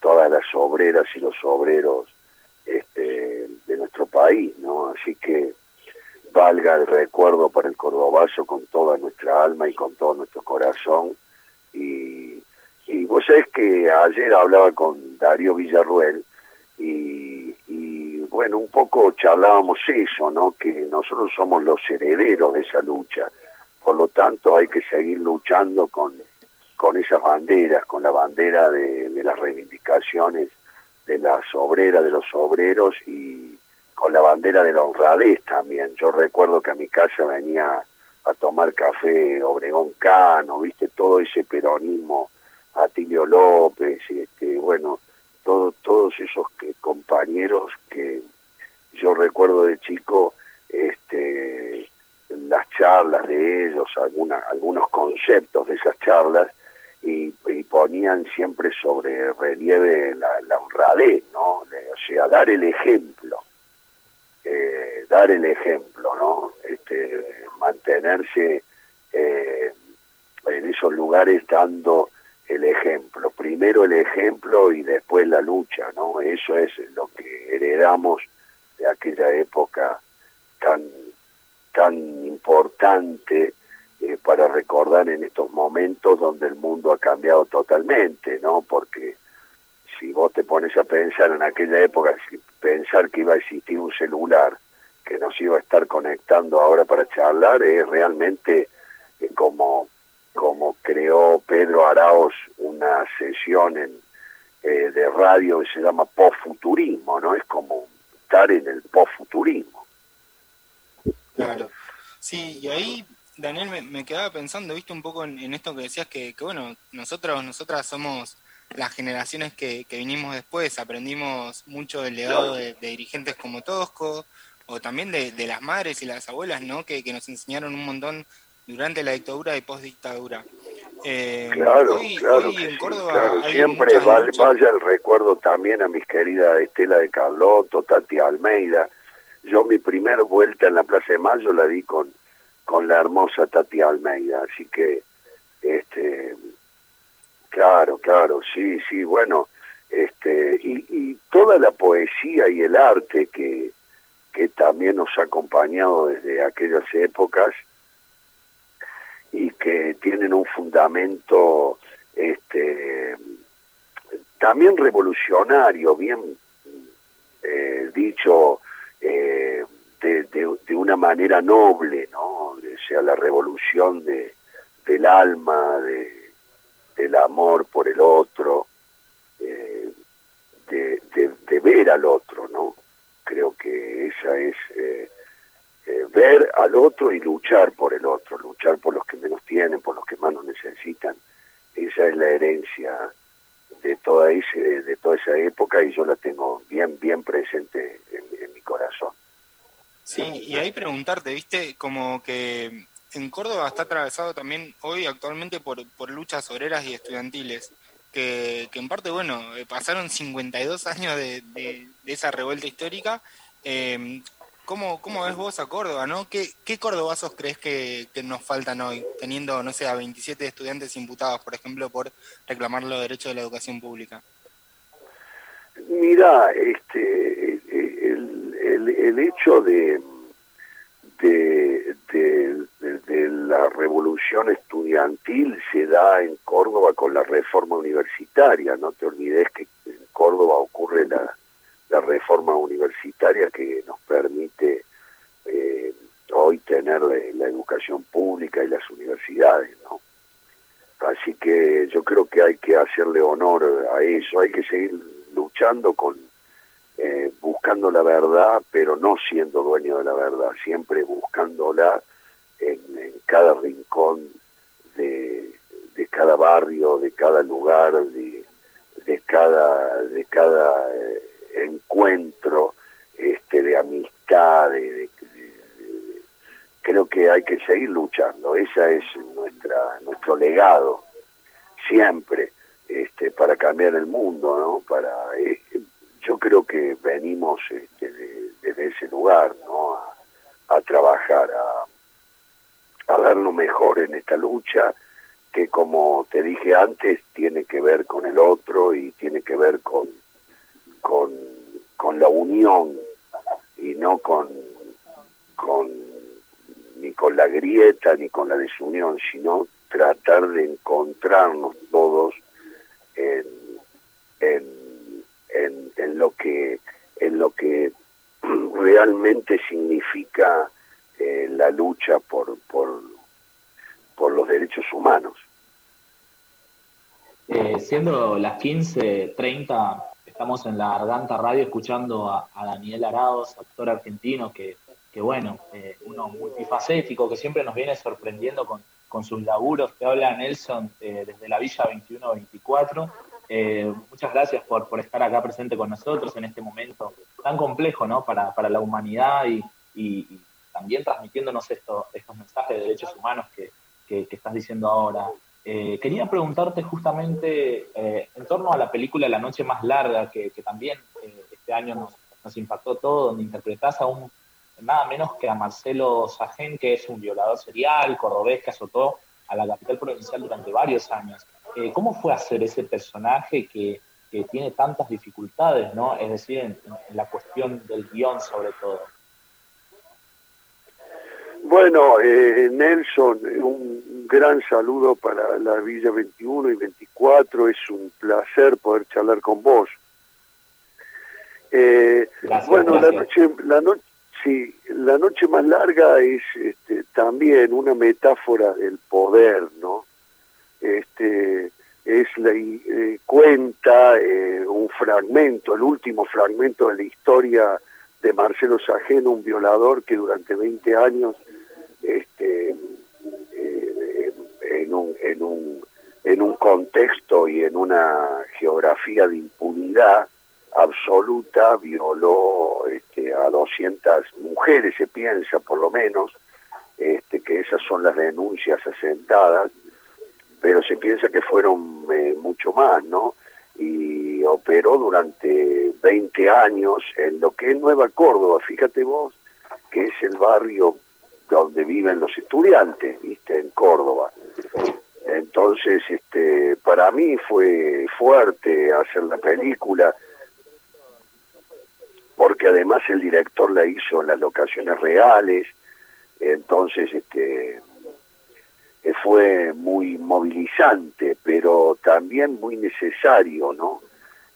Speaker 29: todas las obreras y los obreros este, de nuestro país, ¿no? Así que valga el recuerdo para el cordobazo con toda nuestra alma y con todo nuestro corazón. Y, vos sabés que ayer hablaba con Darío Villarruel y bueno, un poco charlábamos eso, ¿no? Que nosotros somos los herederos de esa lucha. Por lo tanto, hay que seguir luchando con, con esas banderas, con la bandera de, las reivindicaciones de las obreras, de los obreros y con la bandera de la honradez también. Yo recuerdo que a mi casa venía a tomar café Obregón Cano, viste, todo ese peronismo, Atilio López, este, bueno, todo, todos esos que, compañeros que yo recuerdo de chico, este, las charlas de ellos, alguna, algunos conceptos de esas charlas, y, ponían siempre sobre relieve la, honradez, ¿no? O sea, dar el ejemplo, eh, dar el ejemplo, ¿no? Este, mantenerse eh, en esos lugares dando el ejemplo, primero el ejemplo y después la lucha, ¿no? Eso es lo que heredamos de aquella época tan tan importante eh, para recordar en estos momentos donde el mundo ha cambiado totalmente, ¿no? Porque si vos te pones a pensar en aquella época, pensar que iba a existir un celular que nos iba a estar conectando ahora para charlar, es realmente eh, como, como creó Pedro Araos una sesión en, eh, de radio que se llama postfuturismo, ¿no? Es como estar en el postfuturismo.
Speaker 15: Claro. Sí, y ahí, Daniel, me, me quedaba pensando, viste, un poco en, en esto que decías, que, que, bueno, nosotros, nosotras somos las generaciones que, que vinimos después, aprendimos mucho del legado de, de dirigentes como Tosco, o también de, de, las madres y las abuelas, ¿no? Que, que, nos enseñaron un montón durante la dictadura y postdictadura. Eh,
Speaker 29: claro,
Speaker 15: hoy,
Speaker 29: claro,
Speaker 15: hoy
Speaker 29: sí, claro.
Speaker 15: hay
Speaker 29: siempre
Speaker 15: muchas
Speaker 29: vaya el recuerdo también a mis queridas Estela de Carlotto, Tati Almeida. Yo mi primera vuelta en la Plaza de Mayo la di con, con la hermosa Tati Almeida, así que, este, claro, claro, sí, sí, bueno, este, y, y toda la poesía y el arte que, que también nos ha acompañado desde aquellas épocas y que tienen un fundamento este también revolucionario, bien eh, dicho eh, de, una manera noble, ¿no? O sea, la revolución de, del alma, de, del amor por el otro, eh, de, ver al otro, ¿no? Creo que esa es eh, ver al otro y luchar por el otro, luchar por los que menos tienen, por los que más nos necesitan. Esa es la herencia de toda ese, de toda esa época y yo la tengo bien bien presente en, en mi corazón.
Speaker 15: Sí, y ahí preguntarte, viste, como que en Córdoba está atravesado también hoy actualmente por, por luchas obreras y estudiantiles, que, que en parte, bueno, eh, pasaron 52 años de, de, de esa revuelta histórica. Eh, ¿cómo, ¿Cómo ves vos a Córdoba, no? ¿Qué, qué cordobazos crees que, nos faltan hoy, teniendo, no sé, a 27 estudiantes imputados, por ejemplo, por reclamar los derechos de la educación pública?
Speaker 29: Mira, este, el, el, el hecho de, de, de- de la revolución estudiantil se da en Córdoba con la reforma universitaria. No te olvides que en Córdoba ocurre la, la reforma universitaria que nos permite eh, hoy tener la, educación pública y las universidades, ¿no? Así que yo creo que hay que hacerle honor a eso, hay que seguir luchando con, eh, buscando la verdad, pero no siendo dueño de la verdad, siempre buscándola en, en cada rincón de, de cada barrio, de cada lugar, de, de cada, de cada eh, encuentro este, de amistad, de, creo que hay que seguir luchando, esa es nuestra nuestro legado siempre este para cambiar el mundo no para eh, yo creo que venimos este, de- desde ese lugar no a, a trabajar a, a dar lo mejor en esta lucha que como te dije antes tiene que ver con el otro y tiene que ver con con, con la unión y no con con ni con la grieta ni con la desunión, sino tratar de encontrarnos todos en, en, en, en lo que en lo que realmente significa eh, la lucha por, por, por los derechos humanos.
Speaker 4: Eh, siendo las 15.30, estamos en la Garganta Radio escuchando a, Daniel Araos, actor argentino, que, que bueno, eh, uno multifacético, que siempre nos viene sorprendiendo con, con sus laburos, que habla Nelson eh, desde la Villa 2124. Eh, muchas gracias por, por estar acá presente con nosotros en este momento tan complejo ¿no? para, para la humanidad y, y- también transmitiéndonos esto, estos mensajes de derechos humanos que- que estás diciendo ahora. Eh, quería preguntarte justamente eh, en torno a la película La Noche Más Larga, que, también eh, este año nos, impactó todo, donde interpretás a un nada menos que a Marcelo Sajén, que es un violador serial, cordobés, que azotó a la capital provincial durante varios años. Eh, ¿Cómo fue hacer ese personaje que, tiene tantas dificultades, ¿no? Es decir, en la cuestión del guion sobre todo.
Speaker 29: Bueno, eh, Nelson, un gran saludo para la Villa 21 y 24. Es un placer poder charlar con vos. Eh, bueno, la noche, la noche, sí, la noche más larga es este, también una metáfora del poder, ¿no? Este, es la eh, cuenta eh, un fragmento, el último fragmento de la historia de Marcelo Sajeno, un violador que durante 20 años este, eh, en, un, en, un, en un contexto y en una geografía de impunidad absoluta violó este, a 200 mujeres, se piensa por lo menos, este, que esas son las denuncias asentadas, pero se piensa que fueron eh, mucho más, ¿no? Y operó durante 20 años en lo que es Nueva Córdoba, fíjate vos, que es el barrio donde viven los estudiantes, viste, en Córdoba. Entonces, este, para mí fue fuerte hacer la película, porque además el director la hizo en las locaciones reales, entonces este fue muy movilizante, pero también muy necesario, ¿no?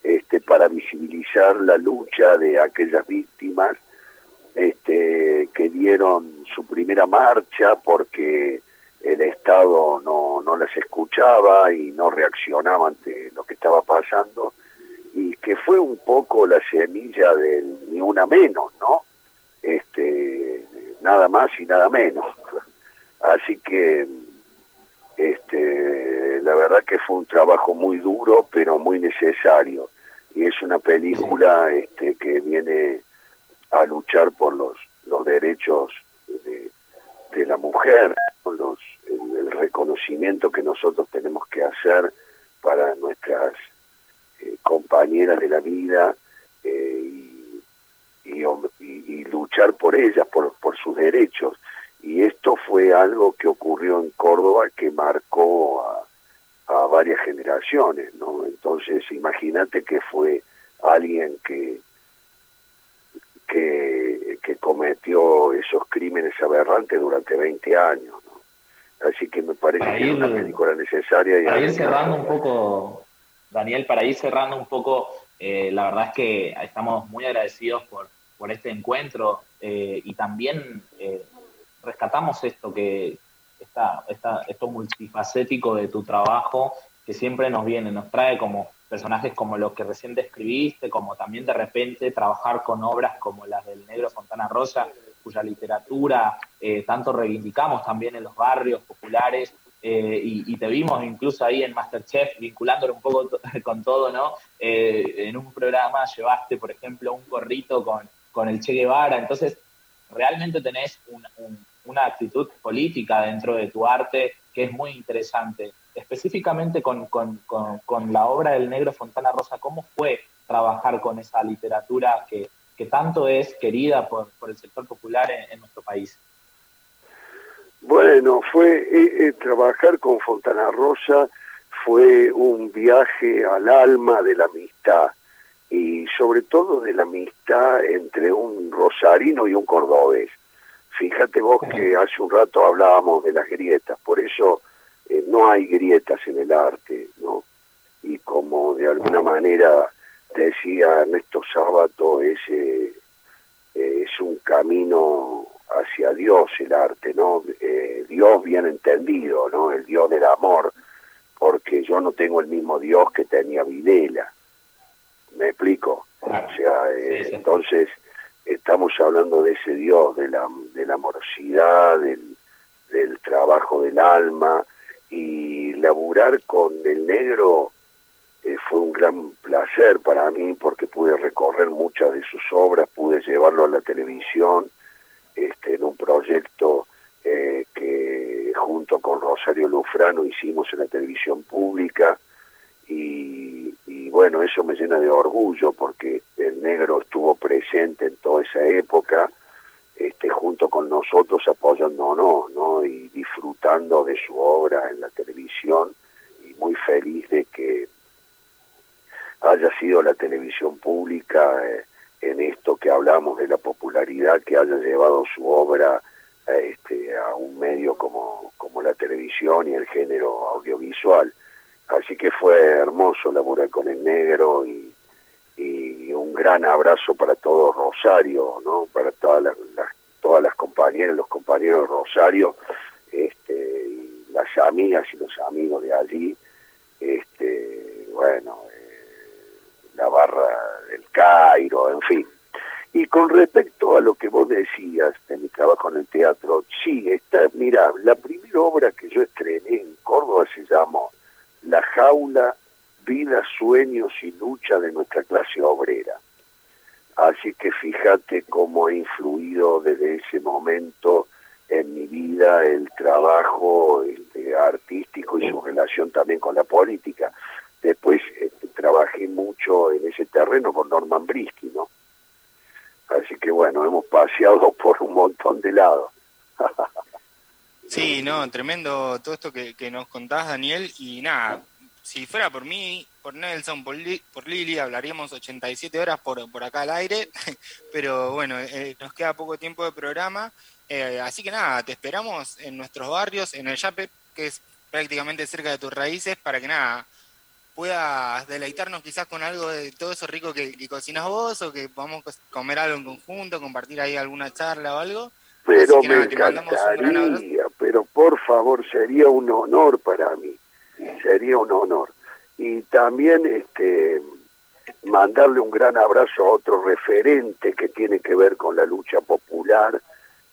Speaker 29: Este, para visibilizar la lucha de aquellas víctimas este, que dieron su primera marcha porque el Estado no, no las escuchaba y no reaccionaba ante lo que estaba pasando y que fue un poco la semilla del ni una menos, ¿no? Este, nada más y nada menos. Así que este, la verdad que fue un trabajo muy duro, pero muy necesario. Y es una película este, que viene a luchar por los, los derechos de, la mujer, los, el, reconocimiento que nosotros tenemos que hacer para nuestras eh, compañeras de la vida eh, y, y, luchar por ellas, por, por sus derechos. Y esto fue algo que ocurrió en Córdoba que marcó a, a varias generaciones, ¿no? Entonces, imagínate que fue alguien que que, cometió esos crímenes aberrantes durante 20 años. Así que me parece que es una película necesaria. Y
Speaker 4: para ir cerrando un poco, Daniel, para ir cerrando un poco, eh, la verdad es que estamos muy agradecidos por, por este encuentro eh, y también eh, rescatamos esto que está esto multifacético de tu trabajo que siempre nos viene, nos trae como personajes como los que recién describiste, como también de repente trabajar con obras como las del negro Fontana Rosa, cuya literatura eh, tanto reivindicamos también en los barrios populares, eh, y, te vimos incluso ahí en Masterchef, vinculándolo un poco con todo, ¿no? Eh, en un programa llevaste, por ejemplo, un corrito con, con el Che Guevara, entonces realmente tenés una actitud política dentro de tu arte que es muy interesante específicamente con, la obra del negro Fontana Rosa, ¿cómo fue trabajar con esa literatura que, tanto es querida por, el sector popular en, nuestro país?
Speaker 29: Bueno, fue eh, eh, trabajar con Fontana Rosa fue un viaje al alma de la amistad y sobre todo de la amistad entre un rosarino y un cordobés. Fíjate vos que hace un rato hablábamos de las grietas, por eso eh, no hay grietas en el arte, ¿no? Y como de alguna manera decía Ernesto Sábato, es, eh, es un camino hacia Dios el arte, ¿no? Eh, Dios bien entendido, ¿no? El Dios del amor, porque yo no tengo el mismo Dios que tenía Videla. ¿Me explico? O sea, entonces estamos hablando de ese Dios, de la, de la amorosidad, del, del trabajo del alma, y laburar con el negro eh, fue un gran placer para mí porque pude recorrer muchas de sus obras, pude llevarlo a la televisión este, en un proyecto eh, que junto con Rosario Lufrano hicimos en la televisión pública y bueno, eso me llena de orgullo porque el negro estuvo presente en toda esa época este, junto con nosotros apoyándonos ¿no? y disfrutando de su obra en la televisión y muy feliz de que haya sido la televisión pública eh, en esto que hablamos de la popularidad que haya llevado su obra este, a un medio como, como la televisión y el género audiovisual. Así que fue hermoso laburar con el negro y, y un gran abrazo para todo Rosario, ¿no? Para todas las, las- todas las compañeras, los compañeros de Rosario, este, y las amigas y los amigos de allí, este, bueno, eh, la barra del Cairo, en fin. Y con respecto a lo que vos decías de mi trabajo en el teatro, sí, está, mira, la primera obra que yo estrené en Córdoba se llamó La jaula, vida, sueños y lucha de nuestra clase obrera. Así que fíjate cómo ha influido desde ese momento en mi vida el trabajo eh, artístico y su relación también con la política. Después este, trabajé mucho en ese terreno con Norman Brisky, ¿no? Así que bueno, hemos paseado por un montón de lados.
Speaker 15: Sí, no, tremendo todo esto que, nos contás, Daniel. Y nada, si fuera por mí, por Nelson, por, Li- por Lili, hablaríamos 87 horas por, por acá al aire. Pero bueno, eh, nos queda poco tiempo de programa. Eh, así que nada, te esperamos en nuestros barrios, en el Yape, que es prácticamente cerca de tus raíces, para que nada puedas deleitarnos quizás con algo de todo eso rico que, que cocinas vos o que podamos comer algo en conjunto, compartir ahí alguna charla o algo.
Speaker 29: Pero me encantaría, pero por favor, sería un honor para mí, sería un honor. Y también este mandarle un gran abrazo a otro referente que tiene que ver con la lucha popular,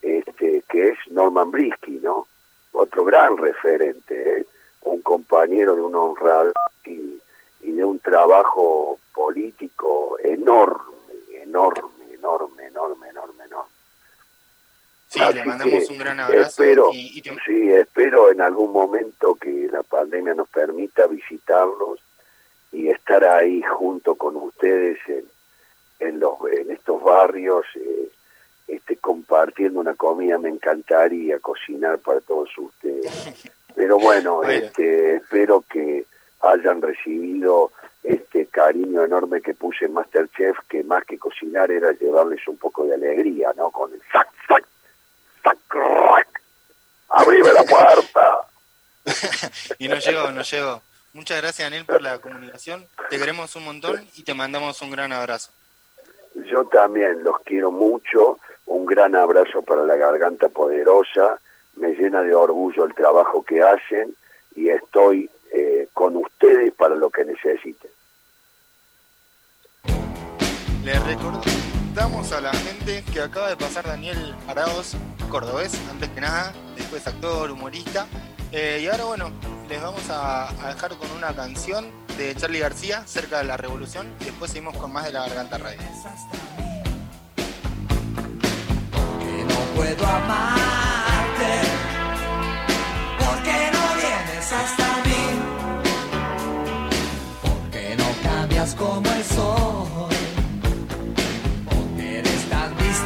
Speaker 29: este que es Norman Brisky, ¿no? Otro gran referente, ¿eh? un compañero de un honrado y, y de un trabajo político enorme, enorme, enorme, enorme, enorme.
Speaker 15: Sí,
Speaker 29: Así
Speaker 15: le mandamos un gran abrazo.
Speaker 29: Espero,
Speaker 15: y, y te-
Speaker 29: sí, espero en algún momento que la pandemia nos permita visitarlos y estar ahí junto con ustedes en, en, los, en estos barrios, eh, este, compartiendo una comida. Me encantaría cocinar para todos ustedes. Pero bueno,
Speaker 15: Bueno.
Speaker 29: este, espero que hayan recibido este cariño enorme que puse en Masterchef, que más que cocinar era llevarles un poco de alegría, ¿no? Con el sac, sac, ¡Abrime la puerta!
Speaker 15: y nos llegó, nos llegó. Muchas gracias, Daniel, por la comunicación. Te queremos un montón y te mandamos un gran abrazo.
Speaker 29: Yo también los quiero mucho. Un gran abrazo para la Garganta Poderosa. Me llena de orgullo el trabajo que hacen y estoy eh, con ustedes para lo que necesiten.
Speaker 15: Le recordamos a la gente que acaba de pasar Daniel Araos, cordobés, antes que nada, después actor, humorista. Eh, y ahora, bueno, les vamos a, a dejar con una canción de Charlie García, cerca de la revolución, y después seguimos con más de la Garganta Radio.
Speaker 30: no puedo amarte porque no vienes hasta mí porque no cambias como el sol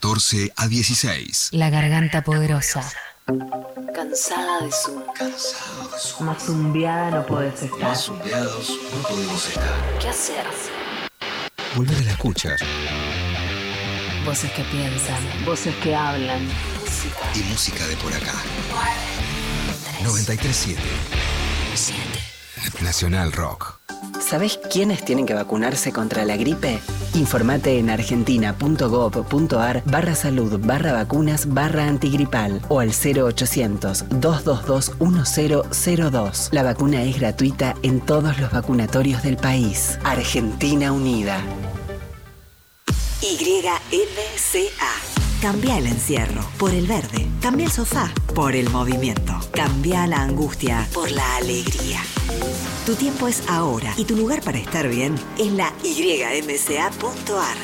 Speaker 6: 14 a 16.
Speaker 7: La garganta poderosa. Cansada de Zoom. Más zumbiada no podés estar.
Speaker 6: Más zumbiados no podemos estar.
Speaker 7: ¿Qué hacer?
Speaker 6: Volver a la escucha
Speaker 7: Voces que piensan, voces que hablan.
Speaker 6: y música de por acá. 937 Nacional Rock.
Speaker 31: ¿Sabés quiénes tienen que vacunarse contra la gripe? Informate en argentina.gov.ar barra salud barra vacunas barra antigripal o al 0800-222-1002. La vacuna es gratuita en todos los vacunatorios del país. Argentina Unida.
Speaker 32: YMCA. Cambia el encierro por el verde. Cambia el sofá por el movimiento. Cambia la angustia por la alegría. Tu tiempo es ahora y tu lugar para estar bien es la ymca.ar.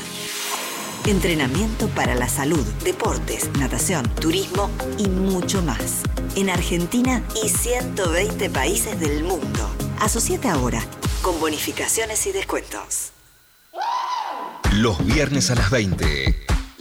Speaker 32: Entrenamiento para la salud, deportes, natación, turismo y mucho más. En Argentina y 120 países del mundo. Asociate ahora con bonificaciones y descuentos.
Speaker 6: Los viernes a las 20.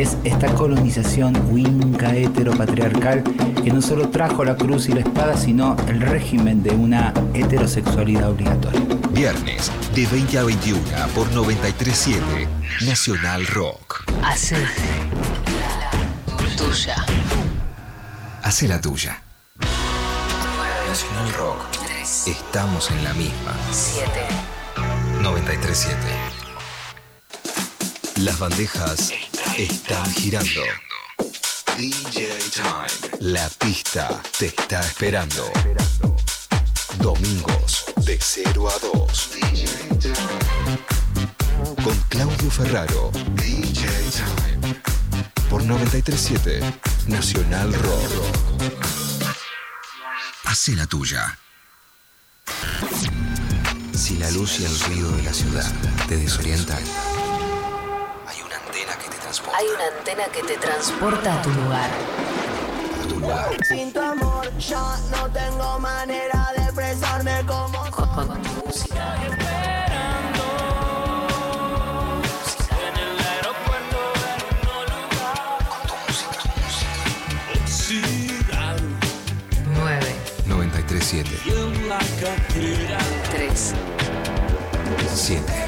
Speaker 33: es esta colonización winca heteropatriarcal que no solo trajo la cruz y la espada, sino el régimen de una heterosexualidad obligatoria.
Speaker 6: Viernes de 20 a 21 por 937 Nacional Rock.
Speaker 7: Hace tuya.
Speaker 6: Hace la tuya. Nacional Rock. Estamos en la misma.
Speaker 7: 7.
Speaker 6: 937. Las bandejas están girando. DJ Time. La pista te está esperando. Domingos de 0 a 2. Con Claudio Ferraro. DJ Time. Por 937 Nacional Rock. Hace la tuya. Si la luz y el ruido de la ciudad te desorientan, hay una antena que te transporta
Speaker 7: a tu lugar.
Speaker 6: A tu lugar.
Speaker 25: Sin tu amor, yo no tengo manera de expresarme como.
Speaker 7: Con tu música.
Speaker 25: Siete.
Speaker 7: 3.
Speaker 6: 7.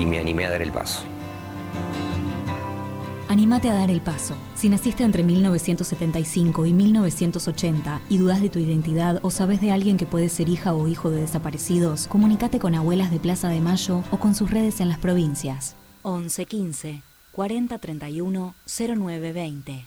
Speaker 34: Y me animé a dar el paso.
Speaker 35: Anímate a dar el paso. Si naciste entre 1975 y 1980 y dudas de tu identidad o sabes de alguien que puede ser hija o hijo de desaparecidos, comunícate con Abuelas de Plaza de Mayo o con sus redes en las provincias. 11 15 40 31 0920.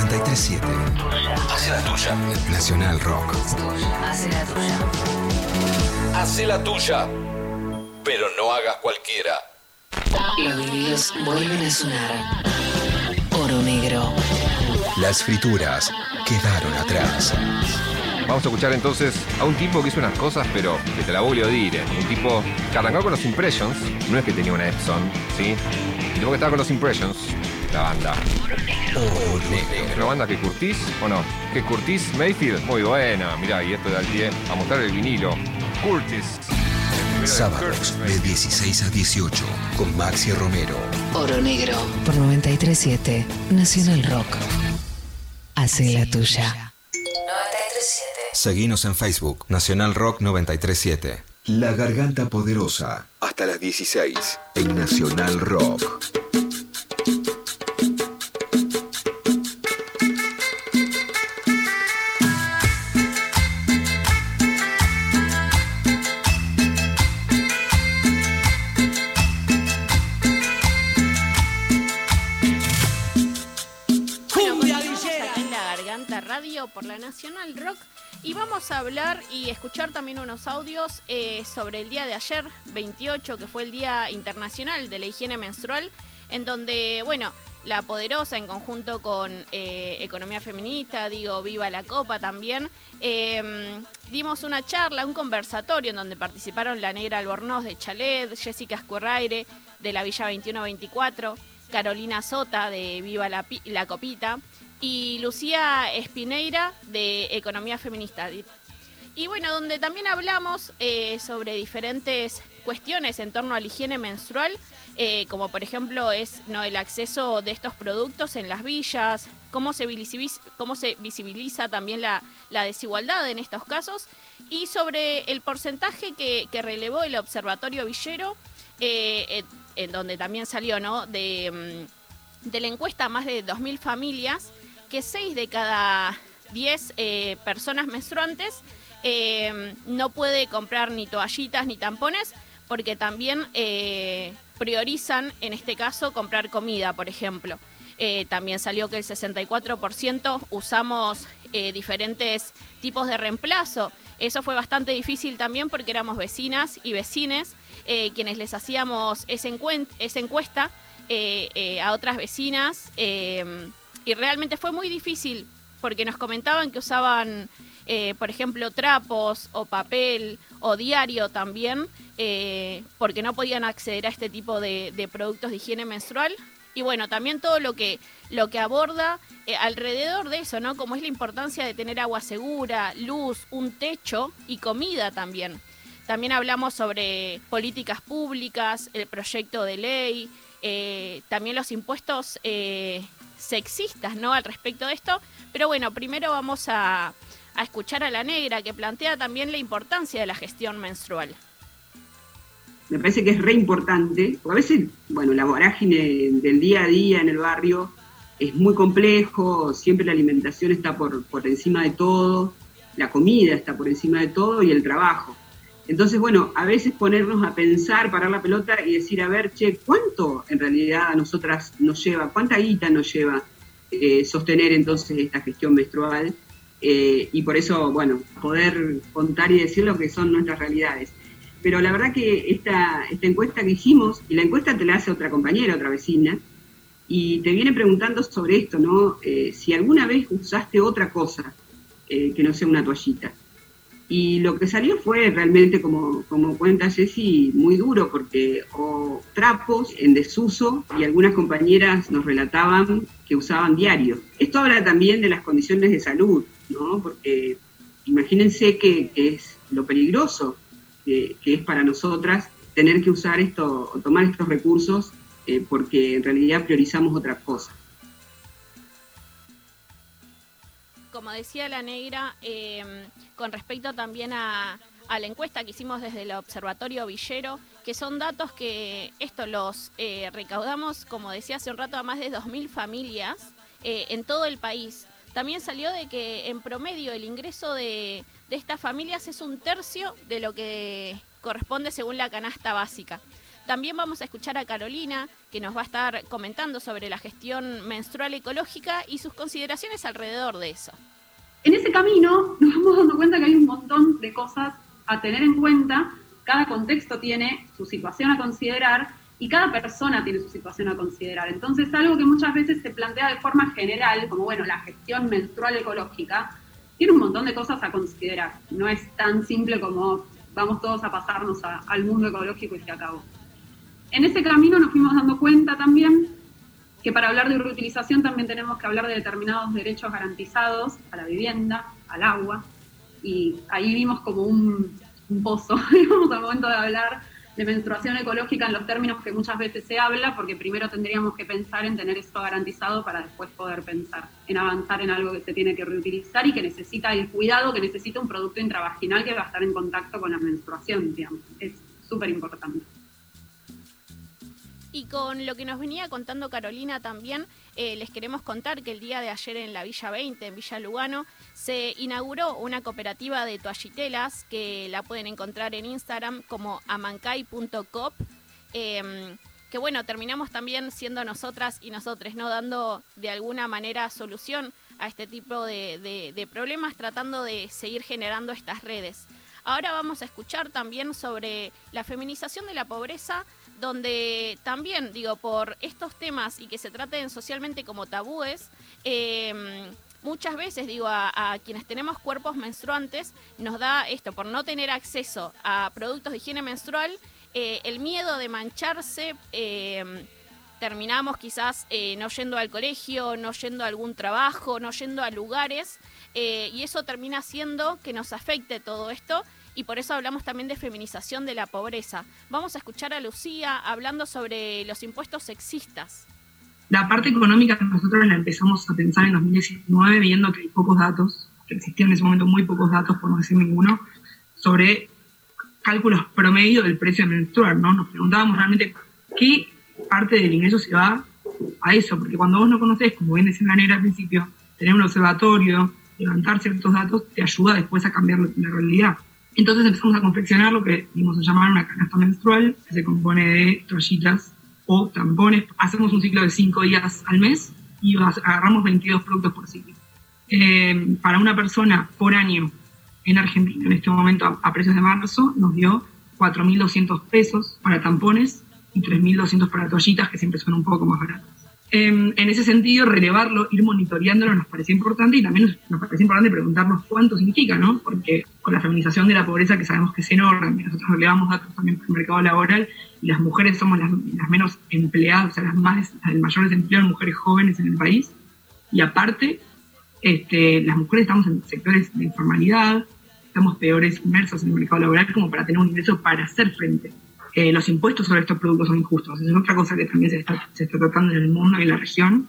Speaker 6: 937.
Speaker 36: Hace la tuya.
Speaker 6: Nacional Rock.
Speaker 7: Hace la tuya.
Speaker 36: Hace la tuya. Pero no hagas cualquiera.
Speaker 7: Los vinilos vuelven a sonar. Oro negro.
Speaker 6: Las frituras quedaron atrás.
Speaker 37: Vamos a escuchar entonces a un tipo que hizo unas cosas, pero que te la voy a decir. Un tipo que arrancó con los Impressions, no es que tenía una Epson, ¿sí? El tipo que estaba con los Impressions, la banda. ¿Es una banda que Curtis o no? Que Curtis Mayfield, muy buena. Mirá, y esto da el pie a mostrar el vinilo. Curtis.
Speaker 6: Sábados de 16 a 18 con Maxi Romero.
Speaker 7: Oro negro. Por 937 Nacional Rock. Hace la tuya. 937.
Speaker 6: Seguinos en Facebook, Nacional Rock 937. La Garganta Poderosa, hasta las 16 en Nacional Rock.
Speaker 3: Por la Nacional Rock. Y vamos a hablar y escuchar también unos audios eh, sobre el día de ayer, 28, que fue el Día Internacional de la Higiene Menstrual, en donde, bueno, La Poderosa en conjunto con eh, Economía Feminista, digo, Viva la Copa también, eh, dimos una charla, un conversatorio en donde participaron la Negra Albornoz de Chalet, Jessica Escurraire de la Villa 2124, Carolina Sota de Viva la, la Copita y Lucía Espineira de Economía Feminista. Y bueno, donde también hablamos eh, sobre diferentes cuestiones en torno a la higiene menstrual, eh, como por ejemplo es no el acceso de estos productos en las villas, cómo se visibiliza, cómo se visibiliza también la, la desigualdad en estos casos, y sobre el porcentaje que, relevó el Observatorio Villero, eh, en, donde también salió ¿no? de, mm, de la encuesta más de 2.000 familias, que 6 de cada 10 eh, personas menstruantes eh, no puede comprar ni toallitas ni tampones porque también eh, priorizan, en este caso, comprar comida, por ejemplo. También salió que el 64% usamos diferentes tipos de reemplazo. Eso fue bastante difícil también porque éramos vecinas y vecines quienes les hacíamos esa, encuesta a otras vecinas y realmente fue muy difícil porque nos comentaban que usaban, eh, por ejemplo, trapos o papel o diario también, eh, porque no podían acceder a este tipo de, productos de higiene menstrual. Y bueno, también todo lo que, lo que aborda eh, alrededor de eso, ¿no? Como es la importancia de tener agua segura, luz, un techo y comida también. También hablamos sobre políticas públicas, el proyecto de ley, también los impuestos sexistas, ¿no? Al respecto de esto. Pero bueno, primero vamos a, a escuchar a la negra que plantea también la importancia de la gestión menstrual.
Speaker 38: me parece que es re importante, porque a veces, bueno, la vorágine del día a día en el barrio es muy complejo, siempre la alimentación está por, por encima de todo, la comida está por encima de todo y el trabajo. Entonces, bueno, a veces ponernos a pensar, parar la pelota y decir, a ver, che, ¿cuánto en realidad a nosotras nos lleva, cuánta guita nos lleva eh, sostener entonces esta gestión menstrual? Eh, y por eso, bueno, poder contar y decir lo que son nuestras realidades. Pero la verdad que esta, esta encuesta que hicimos, y la encuesta te la hace otra compañera, otra vecina, y te viene preguntando sobre esto, ¿no? Eh, si alguna vez usaste otra cosa que no sea una toallita. Y lo que salió fue realmente, como, como cuenta Jessy, muy duro, porque o trapos en desuso y algunas compañeras nos relataban que usaban diario. Esto habla también de las condiciones de salud, ¿no? Porque imagínense que, es lo peligroso que, es para nosotras tener que usar esto o tomar estos recursos eh, porque en realidad priorizamos otra cosa.
Speaker 3: Como decía la negra, em, con respecto también a, la encuesta que hicimos desde el Observatorio Villero, que son datos que esto los eh, recaudamos, como decía hace un rato, a más de 2.000 familias eh, en todo el país. También salió de que en promedio el ingreso de estas familias es un tercio de lo que corresponde según la canasta básica. También vamos a escuchar a Carolina, que nos va a estar comentando sobre la gestión menstrual ecológica y sus consideraciones alrededor de eso.
Speaker 39: En ese camino nos vamos dando cuenta que hay un montón de cosas a tener en cuenta. Cada contexto tiene su situación a considerar y cada persona tiene su situación a considerar. Entonces, algo que muchas veces se plantea de forma general, como bueno, la gestión menstrual ecológica, tiene un montón de cosas a considerar. No es tan simple como vamos todos a pasarnos al mundo ecológico y se acabó. En ese camino nos fuimos dando cuenta también que para hablar de reutilización también tenemos que hablar de determinados derechos garantizados a la vivienda, al agua, y ahí vimos como un, pozo, digamos, al momento de hablar de menstruación ecológica en los términos que muchas veces se habla, porque primero tendríamos que pensar en tener esto garantizado para después poder pensar en avanzar en algo que se tiene que reutilizar y que necesita el cuidado, que necesita un producto intravaginal que va a estar en contacto con la menstruación, digamos. Es súper importante.
Speaker 3: Y con lo que nos venía contando Carolina también, eh, les queremos contar que el día de ayer en la Villa 20, en Villa Lugano, se inauguró una cooperativa de toallitelas que la pueden encontrar en Instagram como amancay.cop. Em, que bueno, terminamos también siendo nosotras y nosotros, ¿no? Dando de alguna manera solución a este tipo de problemas, tratando de seguir generando estas redes. Ahora vamos a escuchar también sobre la feminización de la pobreza donde también, digo, por estos temas y que se traten socialmente como tabúes, em, muchas veces, digo, a, quienes tenemos cuerpos menstruantes, nos da esto, por no tener acceso a productos de higiene menstrual, eh, el miedo de mancharse, em, terminamos quizás eh, no yendo al colegio, no yendo a algún trabajo, no yendo a lugares, eh, y eso termina haciendo que nos afecte todo esto y por eso hablamos también de feminización de la pobreza. Vamos a escuchar a Lucía hablando sobre los impuestos sexistas.
Speaker 40: La parte económica nosotros la empezamos a pensar en 2019 viendo que hay pocos datos, que existían en ese momento muy pocos datos, por no decir ninguno, sobre cálculos promedio del precio menstrual, ¿no? Nos preguntábamos realmente qué parte del ingreso se va a eso, porque cuando vos no conocés, como bien decía la negra al principio, tener un observatorio, levantar ciertos datos, te ayuda después a cambiar la realidad. Entonces empezamos a confeccionar lo que dimos a llamar una canasta menstrual, que se compone de toallitas o tampones. Hacemos un ciclo de 5 días al mes y agarramos 22 productos por ciclo. Eh, para una persona por año en Argentina, en este momento a, precios de marzo, nos dio 4.200 pesos para tampones y 3.200 para toallitas, que siempre son un poco más baratas. Em, en ese sentido, relevarlo, ir monitoreándolo nos parecía importante y también nos parecía importante preguntarnos cuánto significa, ¿no? Porque con la feminización de la pobreza, que sabemos que es enorme, nosotros relevamos datos también para el mercado laboral y las mujeres somos las, menos empleadas, o sea, las más, el mayor desempleo de mujeres jóvenes en el país. Y aparte, este, las mujeres estamos en sectores de informalidad, estamos peores inmersos en el mercado laboral como para tener un ingreso para hacer frente eh, los impuestos sobre estos productos son injustos. Es otra cosa que también se está, se está tratando en el mundo y en la región.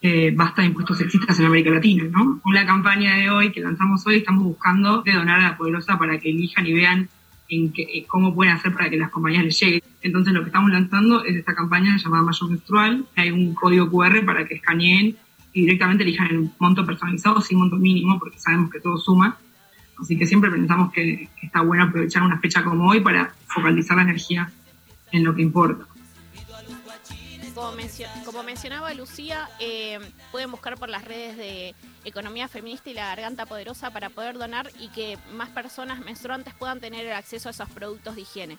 Speaker 40: Eh, basta de impuestos sexistas en América Latina, ¿no? Con la campaña de hoy que lanzamos hoy estamos buscando de donar a la poderosa para que elijan y vean en eh, cómo pueden hacer para que las compañías les lleguen. Entonces lo que estamos lanzando es esta campaña llamada Mayo Menstrual. Hay un código QR para que escaneen y directamente elijan el monto personalizado sin monto mínimo, porque sabemos que todo suma. Así que siempre pensamos que, está bueno aprovechar una fecha como hoy para focalizar la energía en lo que importa.
Speaker 3: Como, como mencionaba Lucía, eh, pueden buscar por las redes de Economía Feminista y La Garganta Poderosa para poder donar y que más personas menstruantes puedan tener el acceso a esos productos de higiene.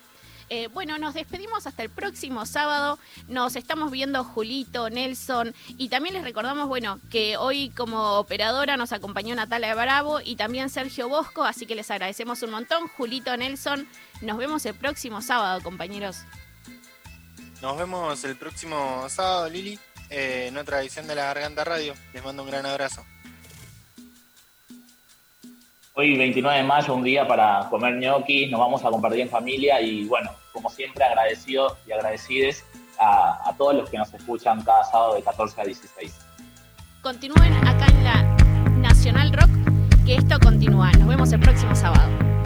Speaker 3: Eh, bueno, nos despedimos hasta el próximo sábado. Nos estamos viendo Julito, Nelson y también les recordamos, bueno, que hoy como operadora nos acompañó Natalia Bravo y también Sergio Bosco, así que les agradecemos un montón. Julito, Nelson, nos vemos el próximo sábado, compañeros.
Speaker 15: Nos vemos el próximo sábado, Lili, eh, en otra edición de La Garganta Radio. Les mando un gran abrazo.
Speaker 41: Hoy 29 de mayo, un día para comer ñoquis, nos vamos a compartir en familia y bueno, como siempre agradecidos y agradecides a, a todos los que nos escuchan cada sábado de 14 a 16.
Speaker 3: Continúen acá en la Nacional Rock, que esto continúa. Nos vemos el próximo sábado.